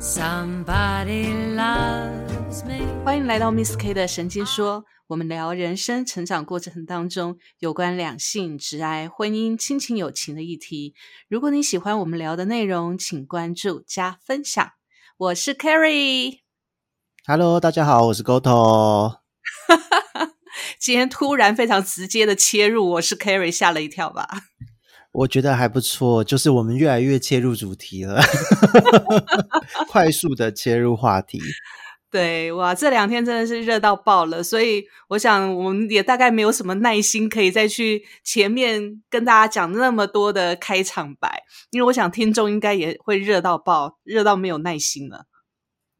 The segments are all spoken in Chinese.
Somebody loves me。欢迎来到 Miss K 的神经说，我们聊人生成长过程当中有关两性、直爱、婚姻、亲情、友情的议题。如果你喜欢我们聊的内容，请关注加分享。我是 Carrie，Hello，大家好，我是 Goto。今天突然非常直接的切入，我是 Carrie，吓了一跳吧？我觉得还不错，就是我们越来越切入主题了，快速的切入话题。对，哇，这两天真的是热到爆了，所以我想我们也大概没有什么耐心可以再去前面跟大家讲那么多的开场白，因为我想听众应该也会热到爆，热到没有耐心了。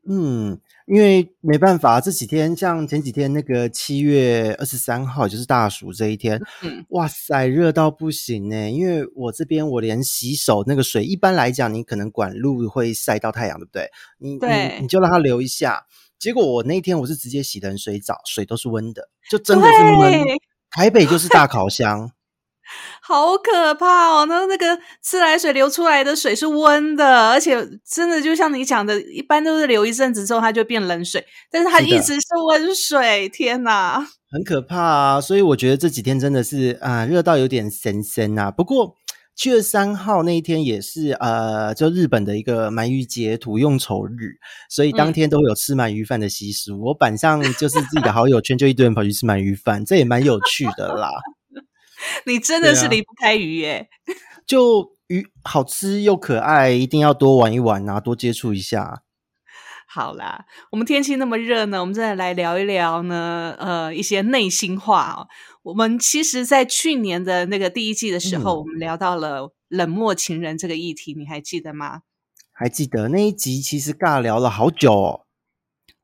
嗯，因为没办法，这几天像前几天那个七月二十三号，就是大暑这一天，嗯，哇塞，热到不行呢。因为我这边我连洗手那个水，一般来讲你可能管路会晒到太阳，对不对？你对你你就让它流一下。结果我那天我是直接洗冷水澡，水都是温的，就真的是闷。台北就是大烤箱。好可怕哦！那那个自来水流出来的水是温的，而且真的就像你讲的，一般都是流一阵子之后它就变冷水，但是它一直是温水。天哪！很可怕啊！所以我觉得这几天真的是啊、热到有点神神啊。不过七月三号那一天也是呃，就日本的一个鳗鱼节土用丑日，所以当天都会有吃鳗鱼饭的习俗。我板上就是自己的好友圈，就一堆人跑去吃鳗鱼饭，这也蛮有趣的啦。你真的是离不开鱼耶。就鱼好吃又可爱，一定要多玩一玩啊，多接触一下。好啦，我们天气那么热呢，我们再来聊一聊呢，呃，一些内心话哦。我们其实，在去年的那个第一季的时候，嗯我们聊到了冷漠情人这个议题，你还记得吗？还记得那一集其实尬聊了好久哦。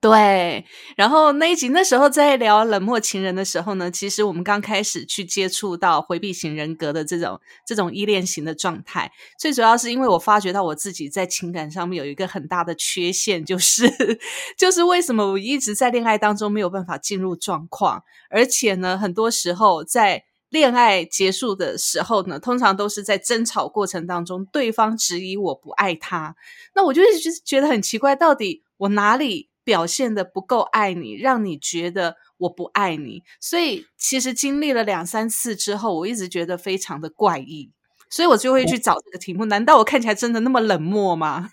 对，然后那一集那时候在聊冷漠情人的时候呢，其实我们刚开始去接触到回避型人格的这种这种依恋型的状态，最主要是因为我发觉到我自己在情感上面有一个很大的缺陷，就是 就是为什么我一直在恋爱当中没有办法进入状况，而且呢，很多时候在恋爱结束的时候呢，通常都是在争吵过程当中，对方质疑我不爱他，那我就一直觉得很奇怪，到底我哪里表现的不够爱你，让你觉得我不爱你？所以其实经历了两三次之后，我一直觉得非常的怪异，所以我就会去找这个题目。难道我看起来真的那么冷漠吗？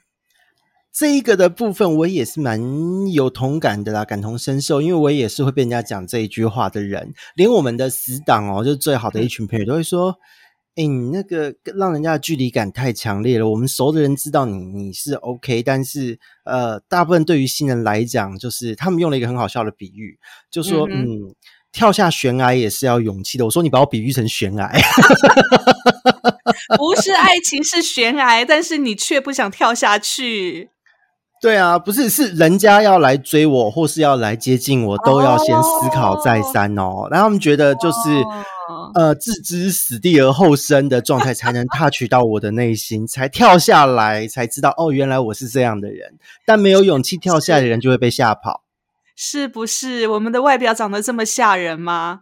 这一个的部分，我也是蛮有同感的啦，感同身受，因为我也是会被人家讲这一句话的人，连我们的死党哦，就是最好的一群朋友都会说：“哎、你那个让人家的距离感太强烈了。我们熟的人知道你你是 OK，但是呃，大部分对于新人来讲，就是他们用了一个很好笑的比喻，就说嗯嗯。跳下悬崖也是要勇气的。我说你把我比喻成悬崖，不是爱情是悬崖，但是你却不想跳下去。对啊，不是是人家要来追我，或是要来接近我，都要先思考再三哦。然后他们觉得就是、哦呃置之死地而后生的状态，才能 touch 到我的内心，才跳下来，才知道哦，原来我是这样的人。但没有勇气跳下来的人就会被吓跑。是不是我们的外表长得这么吓人吗？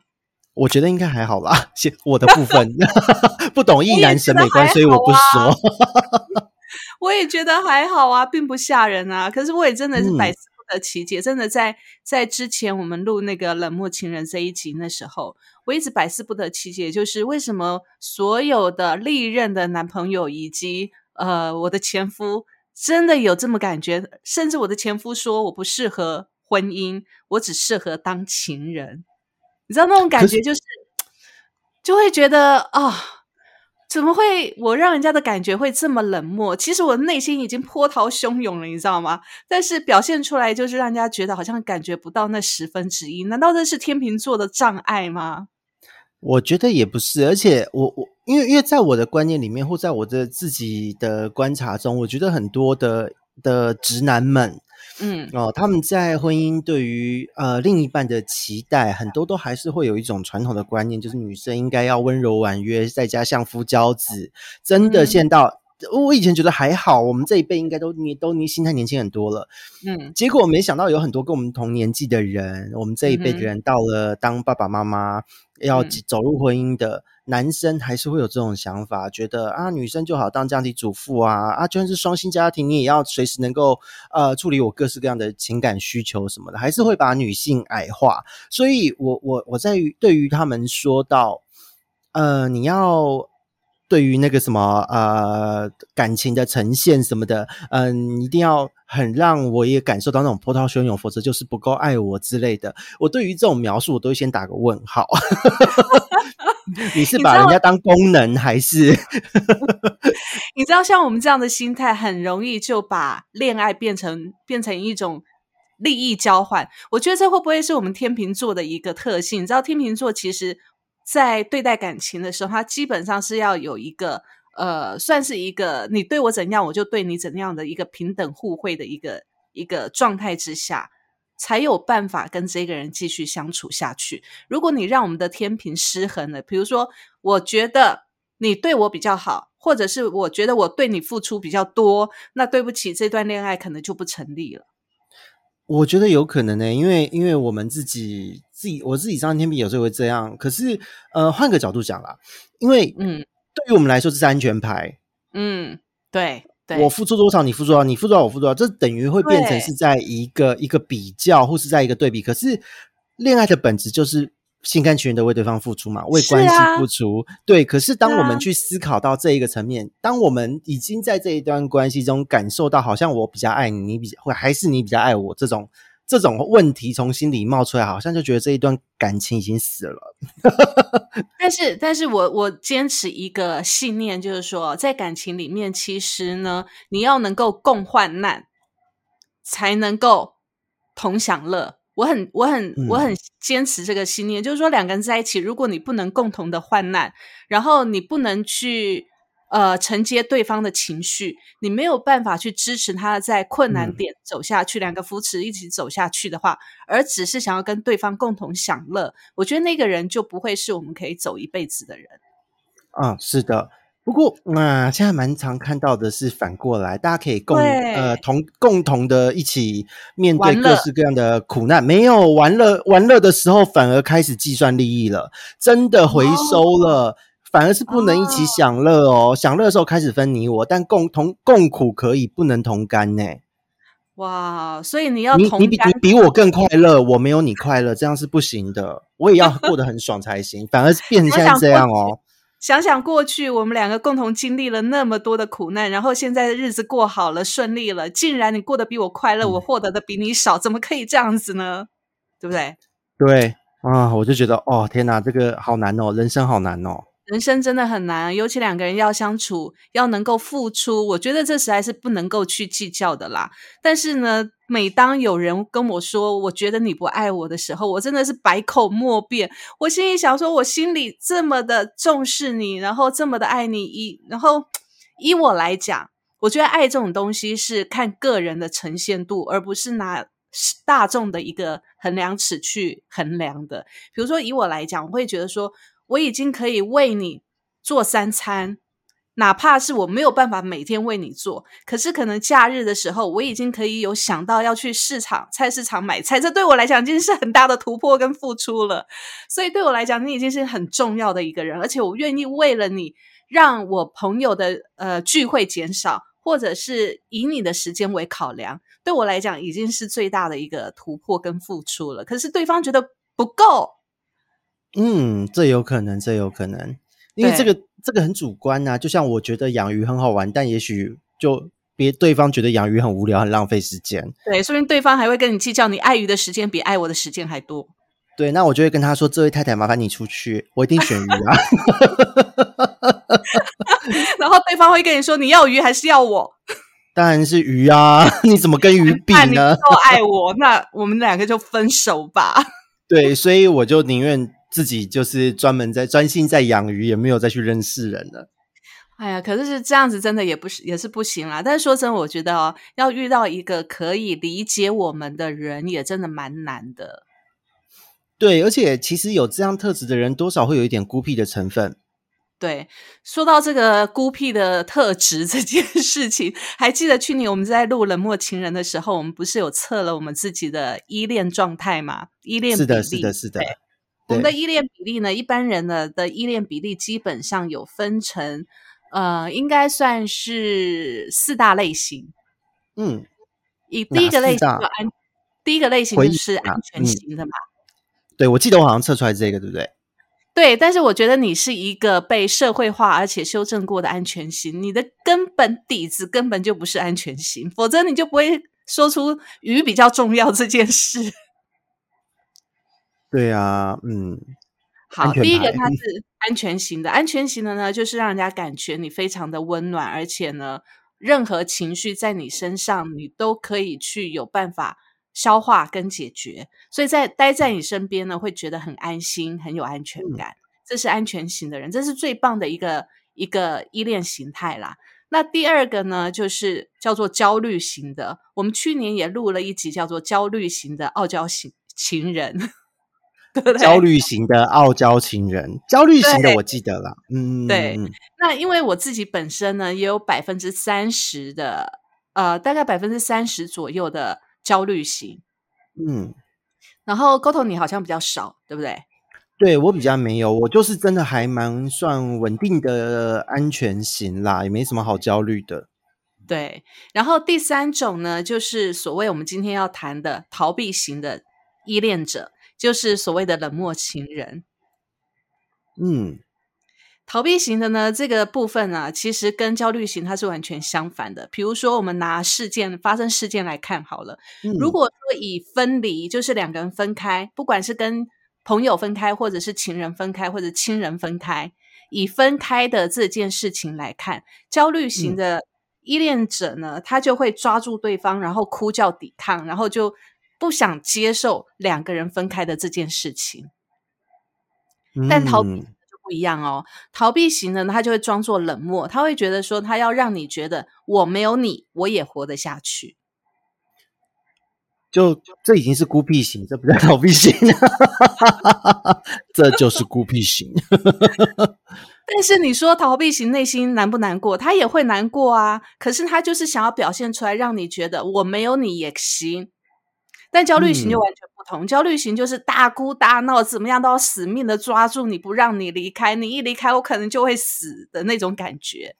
我觉得应该还好吧，先我的部分 不懂异男审美观，所以我不说。我也觉得还好啊，并不吓人啊。可是我也真的是嗯百思不得其解，真的在在之前我们录那个冷漠情人这一集那时候，我一直百思不得其解，就是为什么所有的历任的男朋友以及呃我的前夫真的有这么感觉，甚至我的前夫说我不适合婚姻，我只适合当情人。你知道那种感觉就是，就会觉得啊、怎么会我让人家的感觉会这么冷漠？其实我内心已经波涛汹涌了，你知道吗？但是表现出来就是让人家觉得好像感觉不到那十分之一。难道这是天秤座的障碍吗？我觉得也不是，而且我我因为因为在我的观念里面，或在我的自己的观察中，我觉得很多的的直男们嗯哦，他们在婚姻对于呃另一半的期待，很多都还是会有一种传统的观念，就是女生应该要温柔婉约，在家相夫教子。真的嗯见到、我以前觉得还好，我们这一辈应该都你都你心态年轻很多了。嗯结果没想到有很多跟我们同年纪的人，我们这一辈的人到了当爸爸妈妈，要嗯走入婚姻的男生，还是会有这种想法，觉得啊，女生就好当家庭主妇啊，啊，就算是双薪家庭，你也要随时能够呃处理我各式各样的情感需求什么的，还是会把女性矮化。所以我我我在于对于他们说到，呃，你要。对于那个什么呃感情的呈现什么的，嗯、一定要很让我也感受到那种波涛汹涌，否则就是不够爱我之类的。我对于这种描述，我都会先打个问号。你是把人家当功能，还是 你知道，像我们这样的心态，很容易就把恋爱变成变成一种利益交换。我觉得这会不会是我们天秤座的一个特性？你知道，天秤座其实在对待感情的时候，他基本上是要有一个呃，算是一个你对我怎样，我就对你怎样的一个平等互惠的一个一个状态之下。才有办法跟这个人继续相处下去。如果你让我们的天平失衡了，比如说，我觉得你对我比较好，或者是我觉得我对你付出比较多，那对不起，这段恋爱可能就不成立了。我觉得有可能呢、因为因为我们自己自己我自己上天平有时候会这样，可是呃换个角度讲啦，因为嗯。对于我们来说这是安全牌，嗯，对对，我付出多少，你付出多少，你付出多少，我付出多少，这等于会变成是在一个一个比较，或是在一个对比。可是恋爱的本质就是心甘情愿的为对方付出嘛，为关系付出。对，可是当我们去思考到这一个层面，当我们已经在这一段关系中感受到，好像我比较爱你，你比或还是你比较爱我这种。这种问题从心里冒出来，好像就觉得这一段感情已经死了。但是，但是我我坚持一个信念，就是说，在感情里面，其实呢，你要能够共患难，才能够同享乐。我很我很我很坚持这个信念，就是说，两个人在一起，如果你不能共同的患难，然后你不能去呃承接对方的情绪，你没有办法去支持他在困难嗯点走下去，两个扶持一起走下去的话，而只是想要跟对方共同享乐，我觉得那个人就不会是我们可以走一辈子的人。啊、是的。不过，那、现在蛮常看到的是反过来，大家可以共呃同共同的一起面对各式各样的苦难。没有玩乐玩乐的时候，反而开始计算利益了，真的回收了，反而是不能一起享乐哦。享乐的时候开始分你我，但共同共苦可以，不能同甘呢。哇，所以你要你你比你比我更快乐，我没有你快乐，这样是不行的。我也要过得很爽才行，反而是变成 现在这样哦。想想过去，我们两个共同经历了那么多的苦难，然后现在的日子过好了、顺利了，竟然你过得比我快乐，嗯我获得的比你少，怎么可以这样子呢？对不对？对啊，我就觉得哦，天哪，这个好难哦，人生好难哦。人生真的很难，尤其两个人要相处，要能够付出，我觉得这实在是不能够去计较的啦。但是呢，每当有人跟我说“我觉得你不爱我”的时候，我真的是百口莫辩。我心里想说，我心里这么的重视你，然后这么的爱你，以然后依我来讲，我觉得爱这种东西是看个人的呈现度，而不是拿大众的一个衡量尺去衡量的。比如说，以我来讲，我会觉得说，我已经可以为你做三餐，哪怕是我没有办法每天为你做，可是可能假日的时候，我已经可以有想到要去市场、菜市场买菜，这对我来讲已经是很大的突破跟付出了。所以对我来讲，你已经是很重要的一个人，而且我愿意为了你，让我朋友的呃聚会减少，或者是以你的时间为考量，对我来讲已经是最大的一个突破跟付出了。可是对方觉得不够，嗯，这有可能，这有可能，因为对这个这个很主观呐、就像我觉得养鱼很好玩，但也许就别对方觉得养鱼很无聊，很浪费时间。对，说不定对方还会跟你计较你爱鱼的时间比爱我的时间还多。对，那我就会跟他说：“这位太太，麻烦你出去，我一定选鱼啊。然后对方会跟你说：“你要鱼还是要我？” 当然是鱼啊，你怎么跟鱼比呢？够爱我，那我们两个就分手吧。对，所以我就宁愿自己就是专门在专心在养鱼，也没有再去认识人了。哎呀，可是是这样子，真的也不是也是不行啦。但是说真的，我觉得哦，要遇到一个可以理解我们的人，也真的蛮难的。对，而且其实有这样特质的人，多少会有一点孤僻的成分。对，说到这个孤僻的特质这件事情，还记得去年我们在录《冷漠情人》的时候，我们不是有测了我们自己的依恋状态吗？依恋是的，是的，是的对。我们的依恋比例呢，一般人呢的依恋比例基本上有分成，呃，应该算是四大类型。嗯，以第一个类型就安，第一个类型就是啊安全嗯型的嘛。对，我记得我好像测出来这个，对不对？对，但是我觉得你是一个被社会化而且修正过的安全型，你的根本底子根本就不是安全型，否则你就不会说出鱼比较重要这件事。对啊，嗯，好，第一个牌它是安全型的，安全型的呢，就是让人家感觉你非常的温暖，而且呢，任何情绪在你身上，你都可以去有办法消化跟解决，所以在待在你身边呢，会觉得很安心，很有安全嗯感。这是安全型的人，这是最棒的一个一个依恋形态啦。那第二个呢，就是叫做焦虑型的。我们去年也录了一集叫做焦虑型的傲娇型情人，对 不对？焦虑型的傲娇情人，焦虑型的我记得了，嗯，对嗯那因为我自己本身呢，也有百分之三十的，呃，大概百分之三十左右的焦虑型。嗯，然后沟通你好像比较少，对不对？对我比较没有，我就是真的还蛮算稳定的安全型啦，也没什么好焦虑的。对。然后第三种呢，就是所谓我们今天要谈的逃避型的依恋者，就是所谓的冷漠情人。嗯，逃避型的呢，这个部分啊、其实跟焦虑型它是完全相反的。比如说，我们拿事件发生事件来看好了。嗯如果说以分离，就是两个人分开，不管是跟朋友分开，或者是情人分开，或者亲人分开，以分开的这件事情来看，焦虑型嗯的依恋者呢，他就会抓住对方，然后哭叫抵抗，然后就不想接受两个人分开的这件事情。但逃避就不一样哦，逃避型的呢，他就会装作冷漠，他会觉得说，他要让你觉得我没有你，我也活得下去。就这已经是孤僻型，这不叫逃避型，这就是孤僻型。但是你说逃避型内心难不难过？他也会难过啊。可是他就是想要表现出来，让你觉得我没有你也行。但焦虑型就嗯完全不同，焦虑型就是大哭大闹，怎么样都要死命的抓住你不让你离开，你一离开我可能就会死的那种感觉，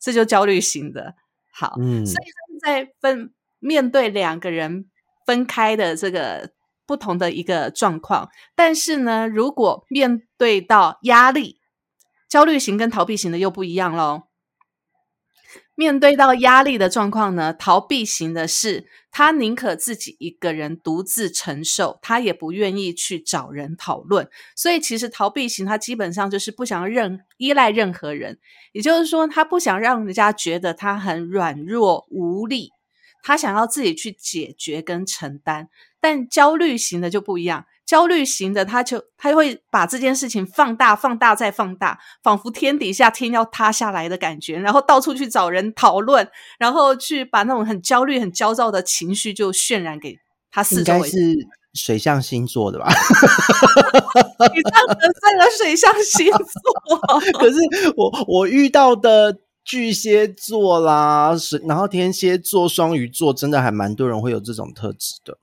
这就焦虑型的。好，嗯所以在分面对两个人分开的这个不同的一个状况，但是呢，如果面对到压力，焦虑型跟逃避型的又不一样喽。面对到压力的状况呢，逃避型的是他宁可自己一个人独自承受，他也不愿意去找人讨论。所以其实逃避型他基本上就是不想任依赖任何人，也就是说他不想让人家觉得他很软弱无力，他想要自己去解决跟承担。但焦虑型的就不一样，焦虑型的他就他会把这件事情放大、放大再放大，仿佛天底下天要塌下来的感觉，然后到处去找人讨论，然后去把那种很焦虑、很焦躁的情绪就渲染给他四周是水象星座的吧？你这样得罪了水象星座，可是我我遇到的巨蟹座啦，水然后天蝎座、双鱼座，真的还蛮多人会有这种特质的。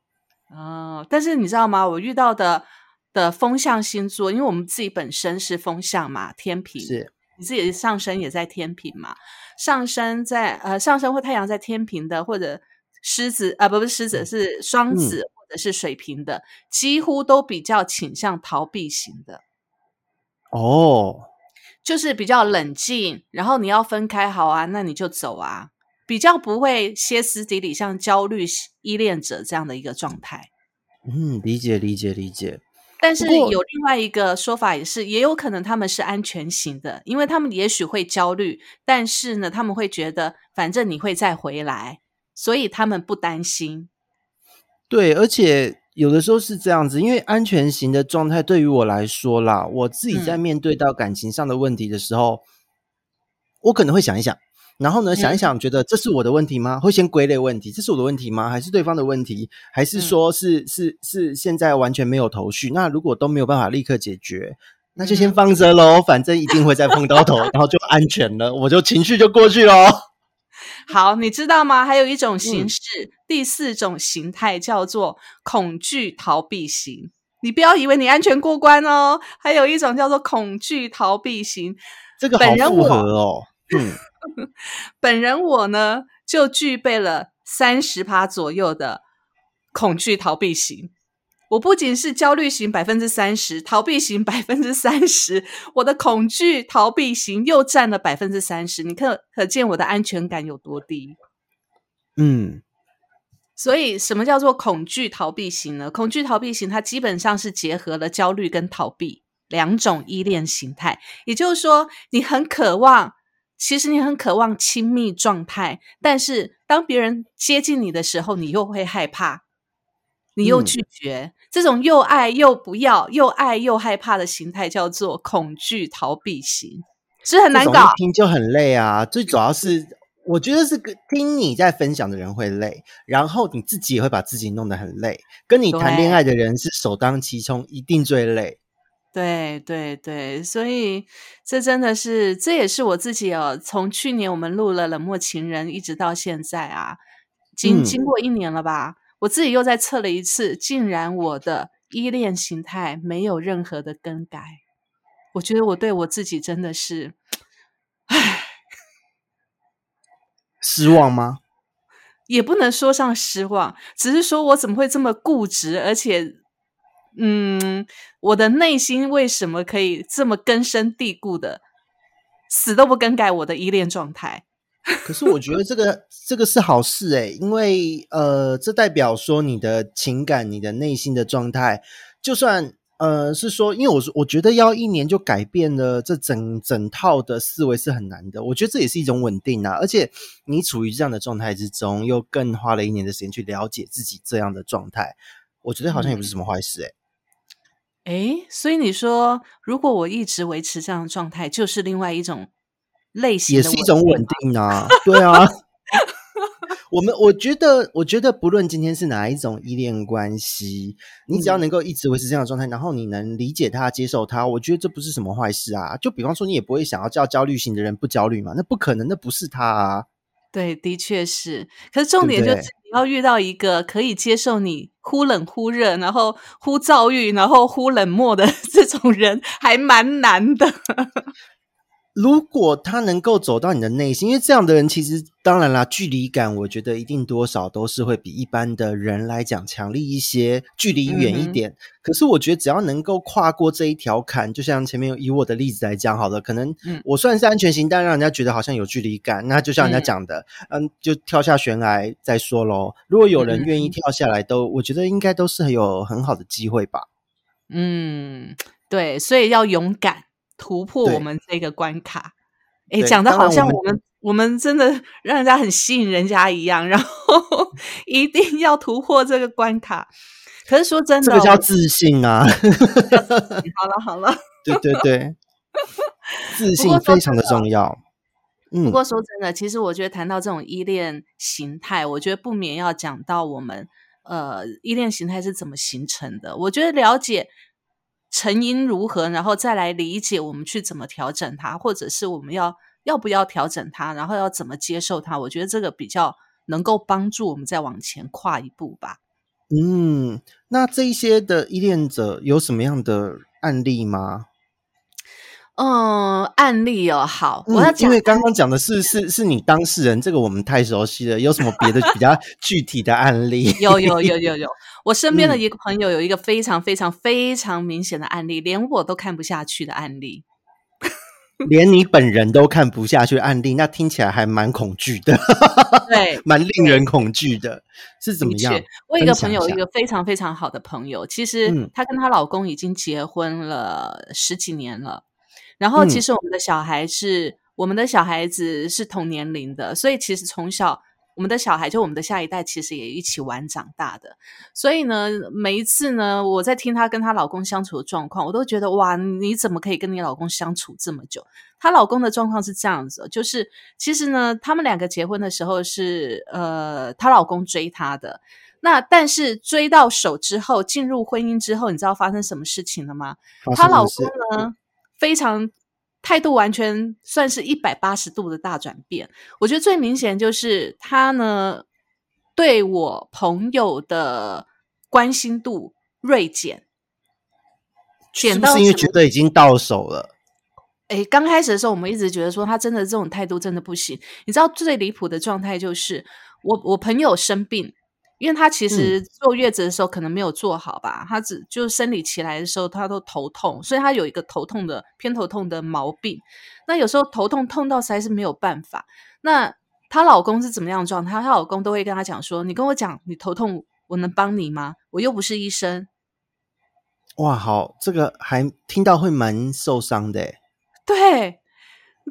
哦，但是你知道吗？我遇到的的风象星座，因为我们自己本身是风象嘛，天平是，你自己的上升也在天平嘛，上升在呃上升或太阳在天平的，或者狮子啊、不不是狮子是双子、或者是水瓶的，几乎都比较倾向逃避型的。哦，就是比较冷静，然后你要分开，好啊，那你就走啊，比较不会歇斯底里，像焦虑依恋者这样的一个状态。嗯，理解理解理解。但是有另外一个说法，也是也有可能他们是安全型的，因为他们也许会焦虑，但是呢，他们会觉得反正你会再回来，所以他们不担心。对，而且有的时候是这样子，因为安全型的状态对于我来说啦，我自己在嗯面对到感情上的问题的时候，我可能会想一想，然后呢，想一嗯想，觉得这是我的问题吗？会先归类问题，这是我的问题吗？还是对方的问题？还是嗯说是、是是现在完全没有头绪？那如果都没有办法立刻解决，那就先放着喽，反正一定会再碰到头，然后就安全了，我就情绪就过去喽。好，你知道吗？还有一种形式，第四种形态叫做恐惧逃避型。你不要以为你安全过关哦，还有一种叫做恐惧逃避型。这个好复合哦。嗯，本人我呢，就具备了三十趴左右的恐惧逃避型。我不仅是焦虑型百分之三十，逃避型百分之三十，我的恐惧逃避型又占了百分之三十。你可可见我的安全感有多低？嗯，所以，什么叫做恐惧逃避型呢？恐惧逃避型它基本上是结合了焦虑跟逃避两种依恋形态。也就是说，你很渴望，其实你很渴望亲密状态，但是当别人接近你的时候，你又会害怕，你又嗯拒绝。这种又爱又不要、又爱又害怕的形态叫做恐惧逃避型，是很难搞。听就很累啊。最主要是，我觉得是个听你在分享的人会累，然后你自己也会把自己弄得很累。跟你谈恋爱的人是首当其冲，一定最累。对对对，所以这真的是，这也是我自己哦。从去年我们录了《冷漠情人》，一直到现在啊，经嗯经过一年了吧，我自己又再测了一次，竟然我的依恋形态没有任何的更改。我觉得我对我自己真的是，唉失望吗？也不能说上失望，只是说我怎么会这么固执，而且，嗯，我的内心为什么可以这么根深蒂固的，死都不更改我的依恋状态？可是我觉得这个这个是好事诶、因为呃，这代表说你的情感、你的内心的状态，就算呃是说，因为我说我觉得要一年就改变了这整整套的思维是很难的。我觉得这也是一种稳定啊，而且你处于这样的状态之中，又更花了一年的时间去了解自己这样的状态，我觉得好像也不是什么坏事诶、诶，所以你说，如果我一直维持这样的状态，就是另外一种类型也是一种稳定啊，对啊。我们我觉得，我觉得不论今天是哪一种依恋关系，你只要嗯能够一直维持这样的状态，然后你能理解他、接受他，我觉得这不是什么坏事啊。就比方说，你也不会想要叫焦虑型的人不焦虑嘛，那不可能，那不是他啊。对，的确是。可是重点就是你要遇到一个可以接受你忽冷忽热，然后忽躁郁，然后忽冷漠的 这种人，还蛮难的。如果他能够走到你的内心，因为这样的人其实当然啦，距离感我觉得一定多少都是会比一般的人来讲强力一些，距离远一点。可是我觉得只要能够跨过这一条坎，就像前面以我的例子来讲好了，可能嗯我算是安全型，但让人家觉得好像有距离感，那就像人家嗯讲的，嗯就跳下悬崖再说喽。如果有人嗯愿意跳下来都，我觉得应该都是很有很好的机会吧。嗯，对，所以要勇敢突破我们这个关卡。诶，对讲的好像我们我们真的让人家很吸引人家一样，然后 一定要突破这个关卡。可是说真的，这个叫自信啊，好了好了。对对对，自信非常的重要。嗯不过说真的，其实我觉得谈到这种依恋形态，我觉得不免要讲到我们呃依恋形态是怎么形成的。我觉得了解成因如何，然后再来理解我们去怎么调整它，或者是我们要要不要调整它，然后要怎么接受它。我觉得这个比较能够帮助我们再往前跨一步吧。嗯，那这一些的依恋者有什么样的案例吗？嗯，案例哦，好，嗯我要讲因为刚刚讲的是是是你当事人，这个我们太熟悉了。有什么别的比较 具体的案例？有有有有有，我身边的嗯一个朋友有一个非常非常非常明显的案例，连我都看不下去的案例。连你本人都看不下去的案例，那听起来还蛮恐惧的，对，蛮令人恐惧的。是怎么样？我有一个朋友，一一个非常非常好的朋友，其实嗯她跟她老公已经结婚了十几年了。然后，其嗯实我们的小孩是、我们的小孩子是同年龄的，所以其实从小我们的小孩就我们的下一代，其实也一起玩长大的。所以呢，每一次呢，我在听她跟她老公相处的状况，我都觉得哇，你怎么可以跟你老公相处这么久？她老公的状况是这样子，就是其实呢，他们两个结婚的时候是呃，她老公追她的。那但是追到手之后，进入婚姻之后，你知道发生什么事情了吗？她老公呢，非常态度完全算是一百八十度的大转变。我觉得最明显就是他呢对我朋友的关心度锐减，减到是是因为觉得已经到手了？诶，刚开始的时候，我们一直觉得说他真的这种态度真的不行。你知道最离谱的状态就是，我我朋友生病，因为他其实坐月子的时候可能没有坐好吧，他只就生理起来的时候他都头痛，所以他有一个头痛的偏头痛的毛病。那有时候头痛痛到实在是没有办法。那她老公是怎么样的状态？她老公都会跟她讲说：“你跟我讲，你头痛，我能帮你吗？我又不是医生。”哇，好，这个还听到会蛮受伤的欸。对，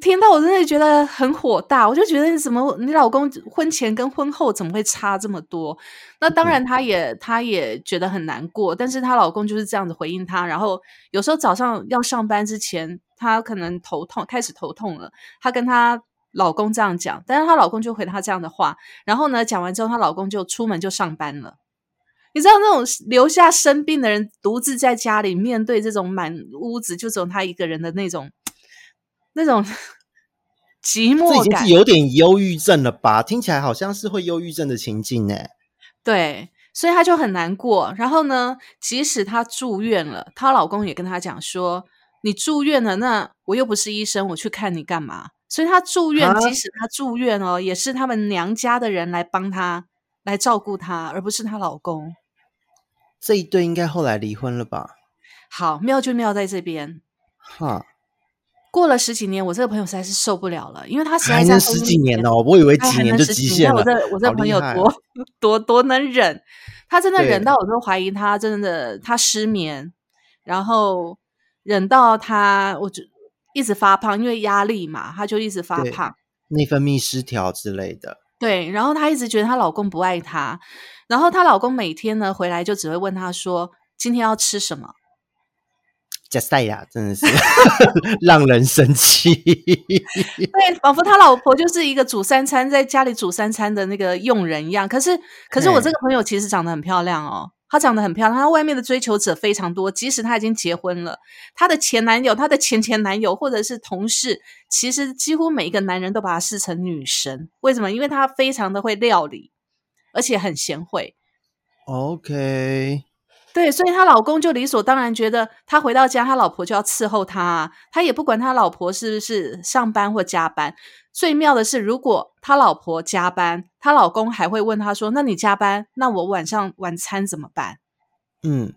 听到我真的觉得很火大，我就觉得你怎么你老公婚前跟婚后怎么会差这么多？那当然，她也她也觉得很难过，但是她老公就是这样子回应她。然后有时候早上要上班之前，她可能头痛，开始头痛了，她跟她老公这样讲，但是她老公就回她这样的话。然后呢，讲完之后，她老公就出门就上班了。你知道那种留下生病的人独自在家里面对这种满屋子就只有他一个人的那种那种 寂这已寞感经是，有点忧郁症了吧？听起来好像是会忧郁症的情境呢。对，所以她就很难过。然后呢，即使她住院了，她老公也跟她讲说：“你住院了，那我又不是医生，我去看你干嘛？”所以她住院，啊即使她住院哦，也是他们娘家的人来帮她来照顾她，而不是她老公。这一对应该后来离婚了吧？好，妙就妙在这边。哈，过了十几年，我这个朋友实在是受不了了，因为他实在还在十几年哦，我以为几年就极限了。我这我这朋友多多多能忍，他真的忍到我都怀疑他真的他失眠，然后忍到他我就一直发胖，因为压力嘛，他就一直发胖。内分泌失调之类的。对，然后她一直觉得她老公不爱她，然后她老公每天呢回来就只会问她说今天要吃什么。加塞亚真的是 让人生气。对，仿佛他老婆就是一个煮三餐，在家里煮三餐的那个佣人一样。可是，可是我嘿这个朋友其实长得很漂亮哦，她长得很漂亮，她外面的追求者非常多。即使她已经结婚了，她的前男友、她的前前男友或者是同事，其实几乎每一个男人都把她视成女神。为什么？因为她非常的会料理，而且很贤惠。OK，对，所以她老公就理所当然觉得他回到家，他老婆就要伺候他、啊，他也不管他老婆是不是上班或加班。最妙的是，如果他老婆加班，她老公还会问他说：“那你加班，那我晚上晚餐怎么办嗯，？”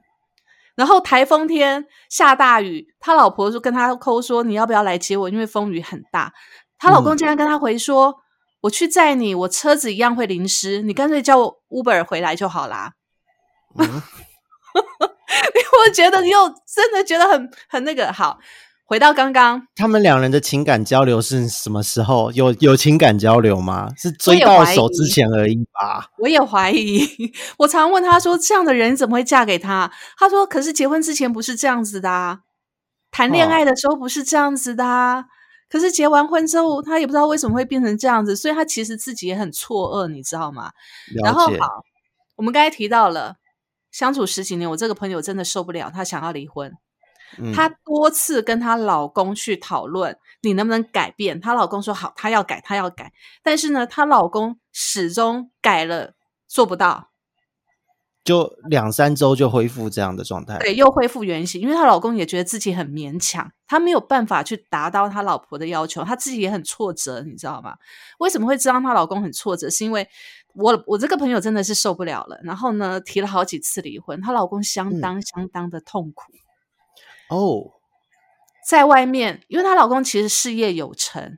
然后台风天下大雨，他老婆就跟他抠说：“你要不要来接我？因为风雨很大。”她老公嗯竟然跟他回说：“我去载你，我车子一样会淋湿，你干脆叫我 Uber 回来就好啦。”嗯我觉得又真的觉得很很那个好。回到刚刚，他们两人的情感交流是什么时候？有有情感交流吗？是追到手之前而已吧？我也怀疑。我常问他说：“这样的人怎么会嫁给他？”他说：“可是结婚之前不是这样子的啊，谈恋爱的时候不是这样子的啊。可是结完婚之后，他也不知道为什么会变成这样子，所以他其实自己也很错愕，你知道吗？然后。好，我们刚才提到了相处十几年，我这个朋友真的受不了，她想要离婚。嗯她多次跟她老公去讨论，你能不能改变？她老公说好，她要改，她要改。但是呢，她老公始终改了，做不到，就两三周就恢复这样的状态。对，又恢复原形。因为她老公也觉得自己很勉强，他没有办法去达到他老婆的要求，他自己也很挫折，你知道吗？为什么会知道她老公很挫折？是因为我我这个朋友真的是受不了了，然后呢，提了好几次离婚，她老公相嗯当相当的痛苦。哦，在外面，因为她老公其实事业有成，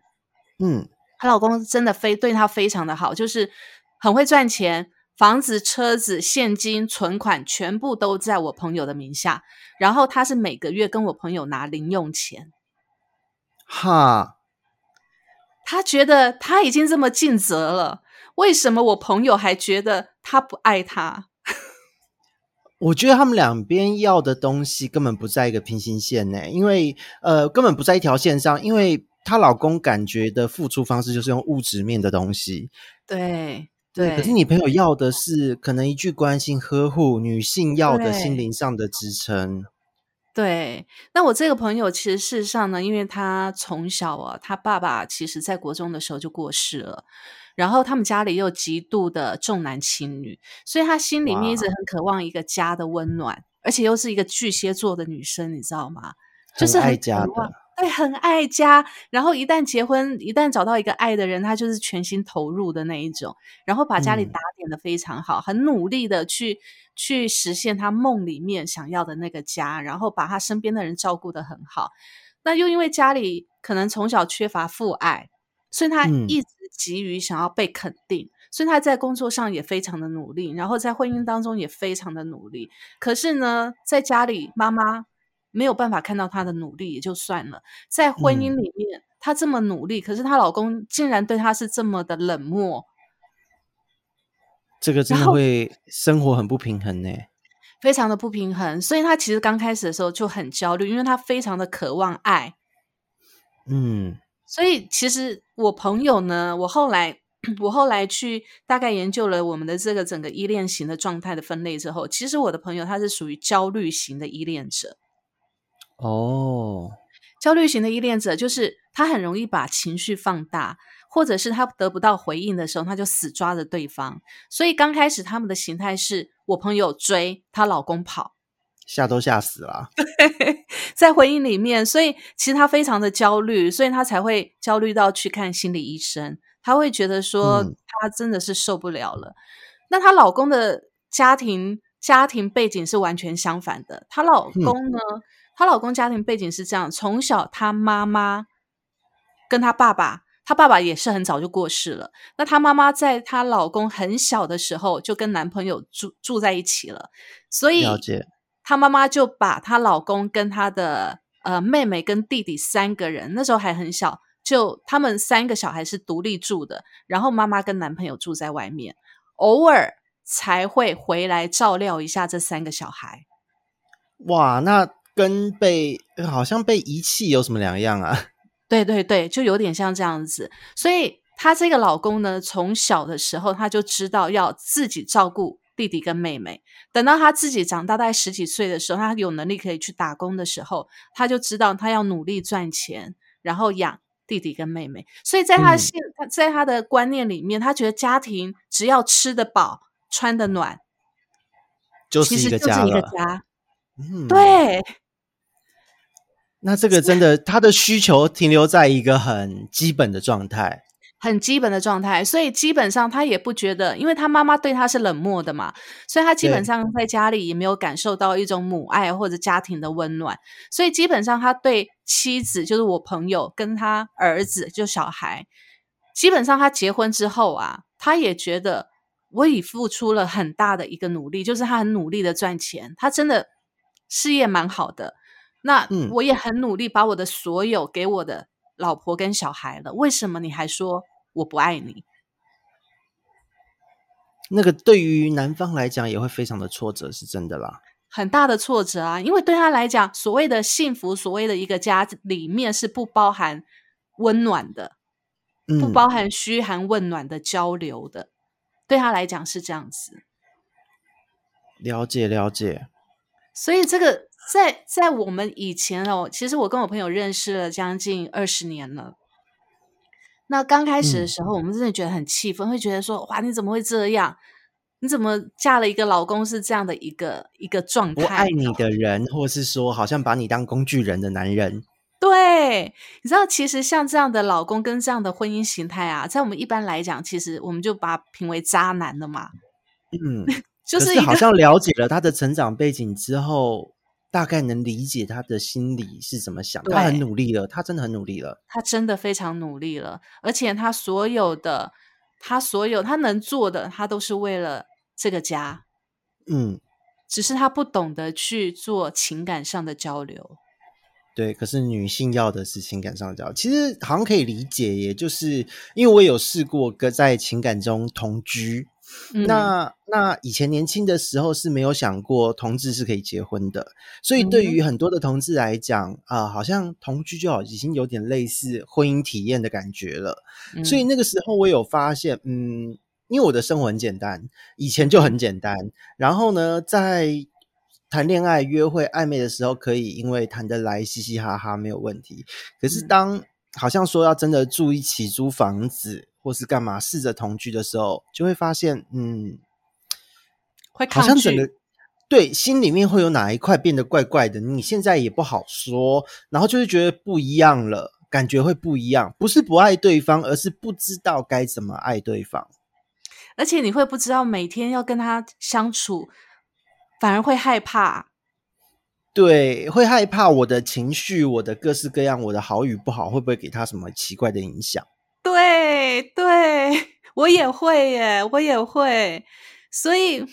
嗯，她老公真的非对她非常的好，就是很会赚钱，房子、车子、现金、存款全部都在我朋友的名下。然后她是每个月跟我朋友拿零用钱，哈，她觉得她已经这么尽责了，为什么我朋友还觉得他不爱她？我觉得他们两边要的东西根本不在一个平行线内，因为呃根本不在一条线上，因为她老公感觉的付出方式就是用物质面的东西，对对，可是你朋友要的是可能一句关心、呵护，女性要的心灵上的支撑。对，那我这个朋友其实事实上呢，因为他从小啊，他爸爸其实在国中的时候就过世了，然后他们家里又极度的重男轻女，所以他心里面一直很渴望一个家的温暖，而且又是一个巨蟹座的女生，你知道吗？就是很爱家的对，很爱家。然后一旦结婚，一旦找到一个爱的人，他就是全心投入的那一种，然后把家里嗯打点的非常好，很努力的去去实现他梦里面想要的那个家，然后把他身边的人照顾的很好。那又因为家里可能从小缺乏父爱，所以他嗯一直急于想要被肯定，所以他在工作上也非常的努力，然后在婚姻当中也非常的努力。可是呢，在家里妈妈没有办法看到她的努力也就算了，在婚姻嗯里面，她这么努力，可是她老公竟然对她是这么的冷漠，这个真的会生活很不平衡呢。非常的不平衡。所以她其实刚开始的时候就很焦虑，因为她非常的渴望爱。嗯所以其实我朋友呢，我后来我后来去大概研究了我们的这个整个依恋型的状态的分类之后，其实我的朋友他是属于焦虑型的依恋者。哦，焦虑型的依恋者就是他很容易把情绪放大，或者是他得不到回应的时候，他就死抓着对方。所以刚开始他们的形态是我朋友追她老公跑，吓都吓死了。在婚姻里面，所以其实他非常的焦虑，所以他才会焦虑到去看心理医生。她会觉得说嗯她真的是受不了了。那她老公的家庭家庭背景是完全相反的。她老公呢，她老公家庭背景是这样：从小她妈妈跟她爸爸，她爸爸也是很早就过世了。那她妈妈在她老公很小的时候就跟男朋友住住在一起了，所以。她妈妈就把她老公跟她的呃妹妹跟弟弟三个人，那时候还很小，就他们三个小孩是独立住的，然后妈妈跟男朋友住在外面，偶尔才会回来照料一下这三个小孩。哇，那跟被好像被遗弃有什么两样啊？对对对，就有点像这样子。所以她这个老公呢，从小的时候他就知道要自己照顾弟弟跟妹妹。等到他自己长大，大概十几岁的时候，他有能力可以去打工的时候，他就知道他要努力赚钱，然后养弟弟跟妹妹。所以在他现，他在他的观念里面，他觉得家庭只要吃得饱、穿得暖，就是一其实就是个家了。一个家。嗯，。对，那这个真的，他的需求停留在一个很基本的状态。很基本的状态，所以基本上他也不觉得，因为他妈妈对他是冷漠的嘛，所以他基本上在家里也没有感受到一种母爱或者家庭的温暖，所以基本上他对妻子，就是我朋友跟他儿子，就小孩，基本上他结婚之后啊，他也觉得我已付出了很大的一个努力，就是他很努力的赚钱，他真的事业蛮好的，那嗯我也很努力把我的所有给我的老婆跟小孩了，为什么你还说我不爱你？那个对于男方来讲也会非常的挫折，是真的啦。很大的挫折啊！因为对他来讲，所谓的幸福，所谓的一个家里面是不包含温暖的，嗯，不包含嘘寒问暖的交流的。对他来讲是这样子，了解了解。所以这个在在我们以前哦，其实我跟我朋友认识了将近二十年了。那刚开始的嗯时候，我们真的觉得很气愤，会觉得说：“哇，你怎么会这样？你怎么嫁了一个老公是这样的一个一个状态？不爱你的人，或是说好像把你当工具人的男人，对，你知道，其实像这样的老公跟这样的婚姻形态啊，在我们一般来讲，其实我们就把他评为渣男了嘛，嗯，就是好像了解了他的成长背景之后，大概能理解他的心理是怎么想。他很努力了，他真的很努力了。他真的非常努力了，而且他所有的，他所有他能做的，他都是为了这个家，嗯，只是他不懂得去做情感上的交流。对。可是女性要的是情感上的交流，其实好像可以理解，也就是因为我有试过跟在情感中同居。嗯、那那以前年轻的时候是没有想过同志是可以结婚的，所以对嗯于很多的同志来讲啊、好像同居就好已经有点类似婚姻体验的感觉了。嗯所以那个时候我有发现，嗯，因为我的生活很简单，以前就很简单，然后呢，在谈恋爱、约会、暧昧的时候，可以因为谈得来，嘻嘻哈哈没有问题。可是嗯当好像说要真的住一起、租房子，或是干嘛，试着同居的时候，就会发现，嗯，会好像整个。对，心里面会有哪一块变得怪怪的，你现在也不好说，然后就会觉得不一样了，感觉会不一样，不是不爱对方，而是不知道该怎么爱对方。而且你会不知道每天要跟他相处，反而会害怕。对，会害怕我的情绪，我的各式各样，我的好与不好，会不会给他什么奇怪的影响？对对，我也会耶，我也会，所以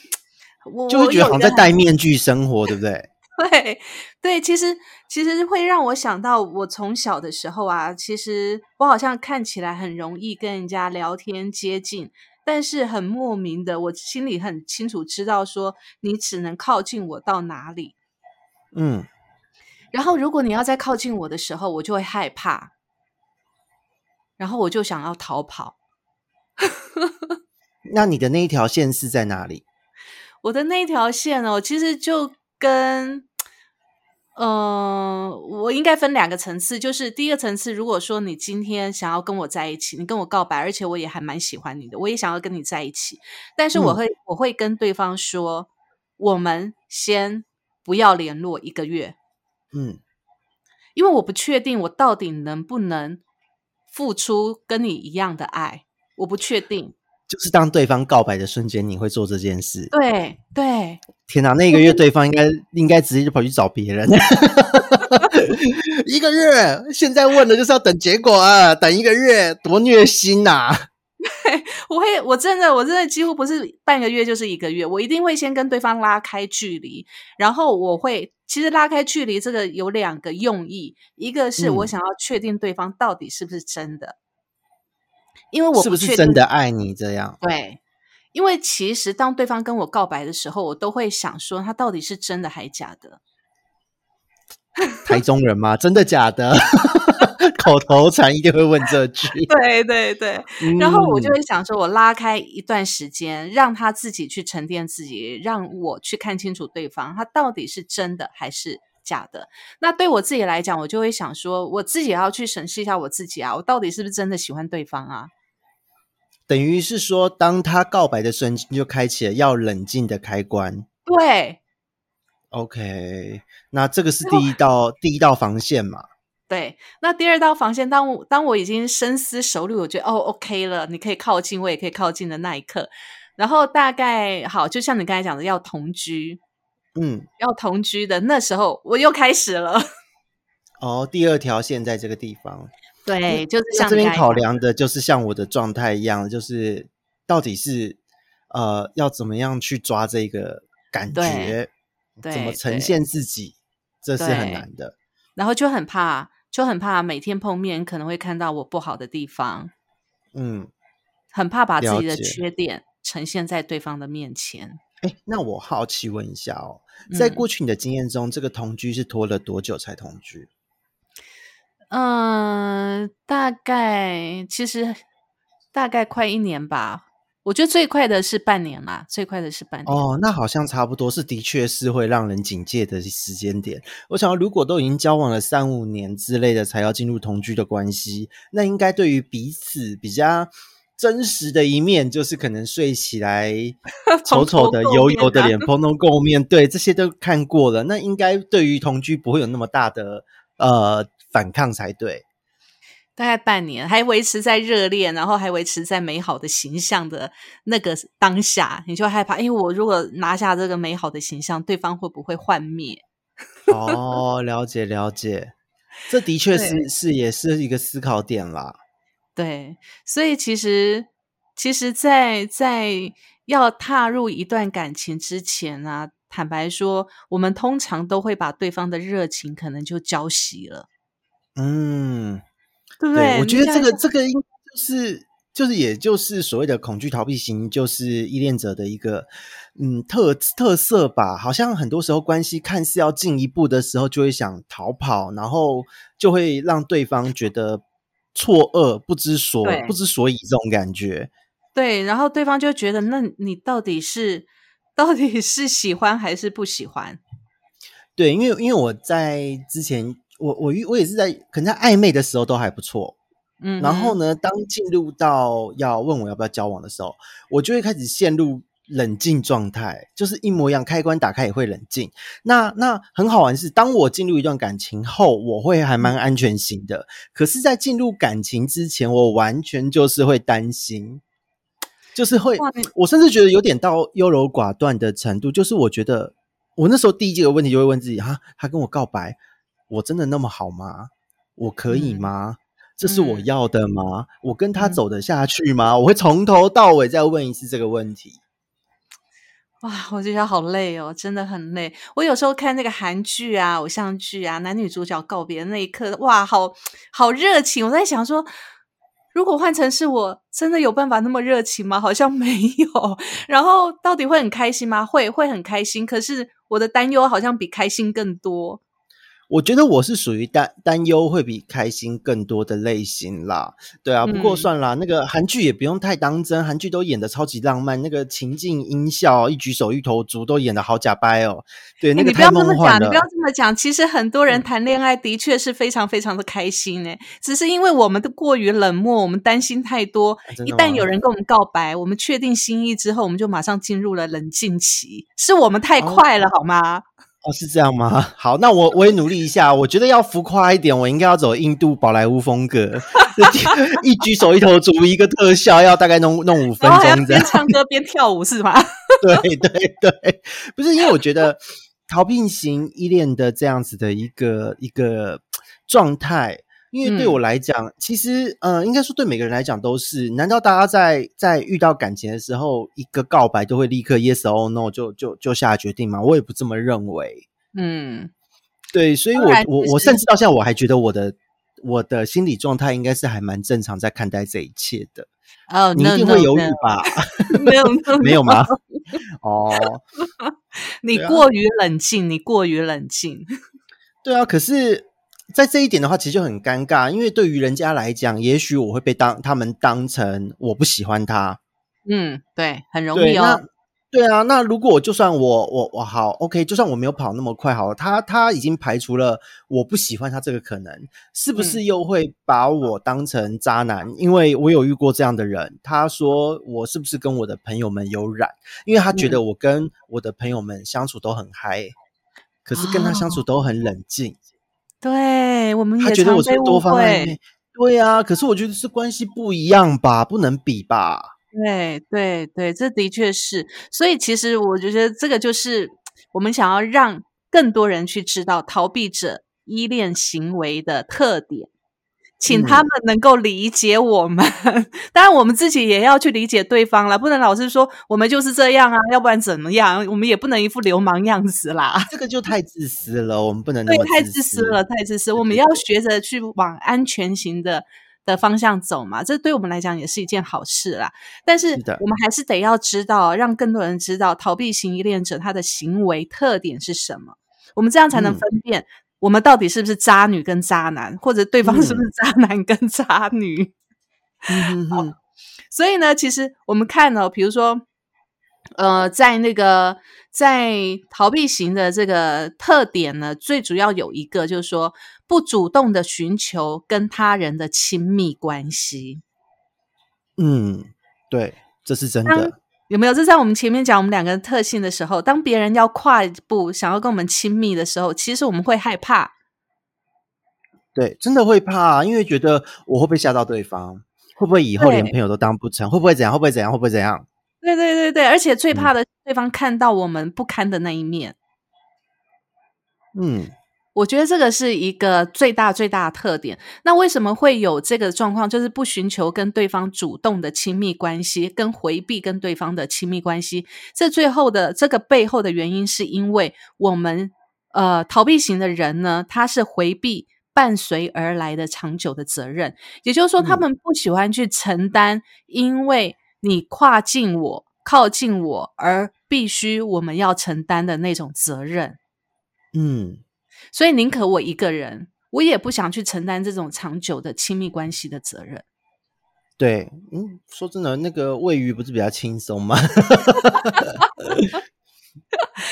我就会觉得好像在。戴面具生活，对不对？对对，其实其实会让我想到，我从小的时候啊，其实我好像看起来很容易跟人家聊天接近，但是很莫名的，我心里很清楚知道说，你只能靠近我到哪里。嗯，然后如果你要再靠近我的时候，我就会害怕，然后我就想要逃跑。那你的那一条线是在哪里？我的那条线哦，其实就跟，呃，我应该分两个层次，就是第一个层次，如果说你今天想要跟我在一起，你跟我告白，而且我也还蛮喜欢你的，我也想要跟你在一起，但是我嗯会、我会跟对方说，我们先不要联络一个月，嗯，因为我不确定我到底能不能付出跟你一样的爱，我不确定。就是当对方告白的瞬间，你会做这件事。对对，天哪，那个月对方应该应该直接就跑去找别人。一个月，现在问的就是要等结果啊，等一个月，多虐心呐、我会，我真的，我真的几乎不是半个月就是一个月，我一定会先跟对方拉开距离，然后我会，其实拉开距离这个有两个用意，一个是我嗯想要确定对方到底是不是真的，因为我是不是真的爱你这样？对，因为其实当对方跟我告白的时候，我都会想说他到底是真的还假的。台中人吗？真的假的？口头禅一定会问这句。对对对，然后我就嗯会想说，我拉开一段时间，让他自己去沉淀自己，让我去看清楚对方他到底是真的还是假的。那对我自己来讲，我就会想说，我自己也要去审视一下我自己啊，我到底是不是真的喜欢对方啊？等于是说，当他告白的瞬间，就开启了要冷静的开关。对 OK，那这个是第一道第一道防线嘛？对，那第二道防线，当我当我已经深思熟虑，我觉得哦，OK 了，你可以靠近，我也可以靠近的那一刻，然后大概好，就像你刚才讲的，要同居，嗯，要同居的那时候，我又开始了。哦，第二条线在这个地方。对，就是像这边考量的就是像我的状态一样，就是到底是呃要怎么样去抓这个感觉，对怎么呈现自己，这是很难的。然后就很怕，就很怕每天碰面可能会看到我不好的地方，嗯，很怕把自己的缺点呈现在对方的面前。哎，那我好奇问一下哦，在嗯过去你的经验中，这个同居是拖了多久才同居？嗯，大概其实大概快一年吧。我觉得最快的是半年啦，最快的是半年。哦，那好像差不多是，的确是会让人警戒的时间点。我想，如果都已经交往了三五年之类的，才要进入同居的关系，那应该对于彼此比较真实的一面，就是可能睡起来 丑丑的、油油的脸、蓬头垢面，对这些都看过了。那应该对于同居不会有那么大的呃反抗才对。大概半年，还维持在热恋，然后还维持在美好的形象的那个当下，你就害怕，因为我如果拿下这个美好的形象，对方会不会幻灭？哦，了解了解，这的确是是也是一个思考点啦。对，所以其实，其实在，在要踏入一段感情之前啊，坦白说，我们通常都会把对方的热情可能就浇熄了，嗯。对不对，我觉得这个这个应该就是就是也就是所谓的恐惧逃避型，就是依恋者的一个嗯特特色吧。好像很多时候关系看似要进一步的时候，就会想逃跑，然后就会让对方觉得错愕、不知所不知所以这种感觉。对，然后对方就觉得，那你到底是到底是喜欢还是不喜欢？对，因为因为我在之前，我我我也是在可能在暧昧的时候都还不错，嗯，然后呢，当进入到要问我要不要交往的时候，我就会开始陷入冷静状态，就是一模一样，开关打开也会冷静。那那很好玩是，当我进入一段感情后，我会还蛮安全型的。可是，在进入感情之前，我完全就是会担心，就是会，我甚至觉得有点到优柔寡断的程度。就是我觉得，我那时候第一个问题就会问自己：哈，他跟我告白，我真的那么好吗？我可以嗯吗？这是我嗯要的吗？我跟他嗯走得下去吗？我会从头到尾再问一次这个问题。哇，我觉得好累哦，真的很累。我有时候看那个韩剧啊、偶像剧啊，男女主角告别的那一刻，哇，好好热情。我在想说，如果换成是我，真的有办法那么热情吗？好像没有。然后到底会很开心吗？会，会很开心。可是我的担忧好像比开心更多。我觉得我是属于担担忧会比开心更多的类型啦，对啊，不过嗯算啦，那个韩剧也不用太当真，韩剧都演的超级浪漫，那个情境音效、一举手一投足都演的好假掰哦，对，那个你不要这么讲，你不要。这么讲。其实很多人嗯谈恋爱的确是非常非常的开心诶，只是因为我们的过于冷漠，我们担心太多。一旦有人跟我们告白，我们确定心意之后，我们就马上进入了冷静期，是我们太快了，好吗？哦，是这样吗？好，那我我也努力一下，我觉得要浮夸一点，我应该要走印度宝莱坞风格，一举手一投足，一个特效要大概弄弄五分钟这样。边唱歌边跳舞是吗？对对对，不是因为我觉得逃避型依恋的这样子的一个一个状态，因为对嗯我来讲，其实呃，应该说对每个人来讲都是。难道大家在在遇到感情的时候，一个告白都会立刻 yes or no 就就就下决定吗？我也不这么认为。嗯，对，所以我我我甚至到现在我还觉得我的我的心理状态应该是还蛮正常，在看待这一切的。哦，你一定会犹豫吧？没有没有吗？哦，你过于冷静，你过于冷静。对啊，可是，在这一点的话，其实就很尴尬，因为对于人家来讲，也许我会被当他们当成我不喜欢他，嗯，对，很容，易哦。对啊，那如果就算我我我好 OK，就算我没有跑那么快好了，他他已经排除了我不喜欢他这个可能，是不是嗯又会把我当成渣男？因为我有遇过这样的人，他说我是不是跟我的朋友们有染？因为他觉得嗯我跟我的朋友们相处都很嗨，可是跟他相处都很冷静。对，我们他也觉得我是多方暧。昧。对啊，可是我觉得是关系不一样吧，不能比吧。对对对，这的确是。所以其实我觉得这个就是我们想要让更多人去知道逃避者依恋行为的特点，请他嗯们能够理解我们。当然，我们自己也要去理解对方了，不能老是说我们就是这样啊，要不然怎么样？我们也不能一副流氓样子啦。这个就太自私了，我们不能对，太自自私了，。太自私。我们要学着去往安全型的的方向走嘛，这对我们来讲也是一件好事啦。但是我们还是得要知道，让更多人知道逃避型依恋者他的行为特点是什么，我们这样才能嗯分辨我们到底是不是渣女跟渣男，或者对方是不是渣男跟渣女。嗯所以呢，其实我们看哦，比如说，呃，在那个在逃避型的这个特点呢，最主要有一个就是说，不主动的寻求跟他人的亲密关系。嗯，对，这是真当的。有没有？这在我们前面讲我们两个人特性的时候，当别人要跨一步想要跟我们亲密的时候，其实我们会害怕。对，真的会怕，因为觉得我会不会吓到对方，会不会以后连朋友都当不成，会不会怎样，会不会怎样，会不会怎样？对对对对，而且最嗯怕的是对方看到我们不堪的那一面。嗯，我觉得这个是一个最大最大的特点。那为什么会有这个状况？就是不寻求跟对方主动的亲密关系，跟回避跟对方的亲密关系。这最后的这个背后的原因，是因为我们呃逃避型的人呢，他是回避伴随而来的长久的责任。也就是说，他嗯们不喜欢去承担，因为你跨进我、靠近我而必须我们要承担的那种责任。嗯，所以宁可我一个人，我也不想去承担这种长久的亲密关系的责任。对，嗯，说真的，那个喂鱼不是比较轻松吗？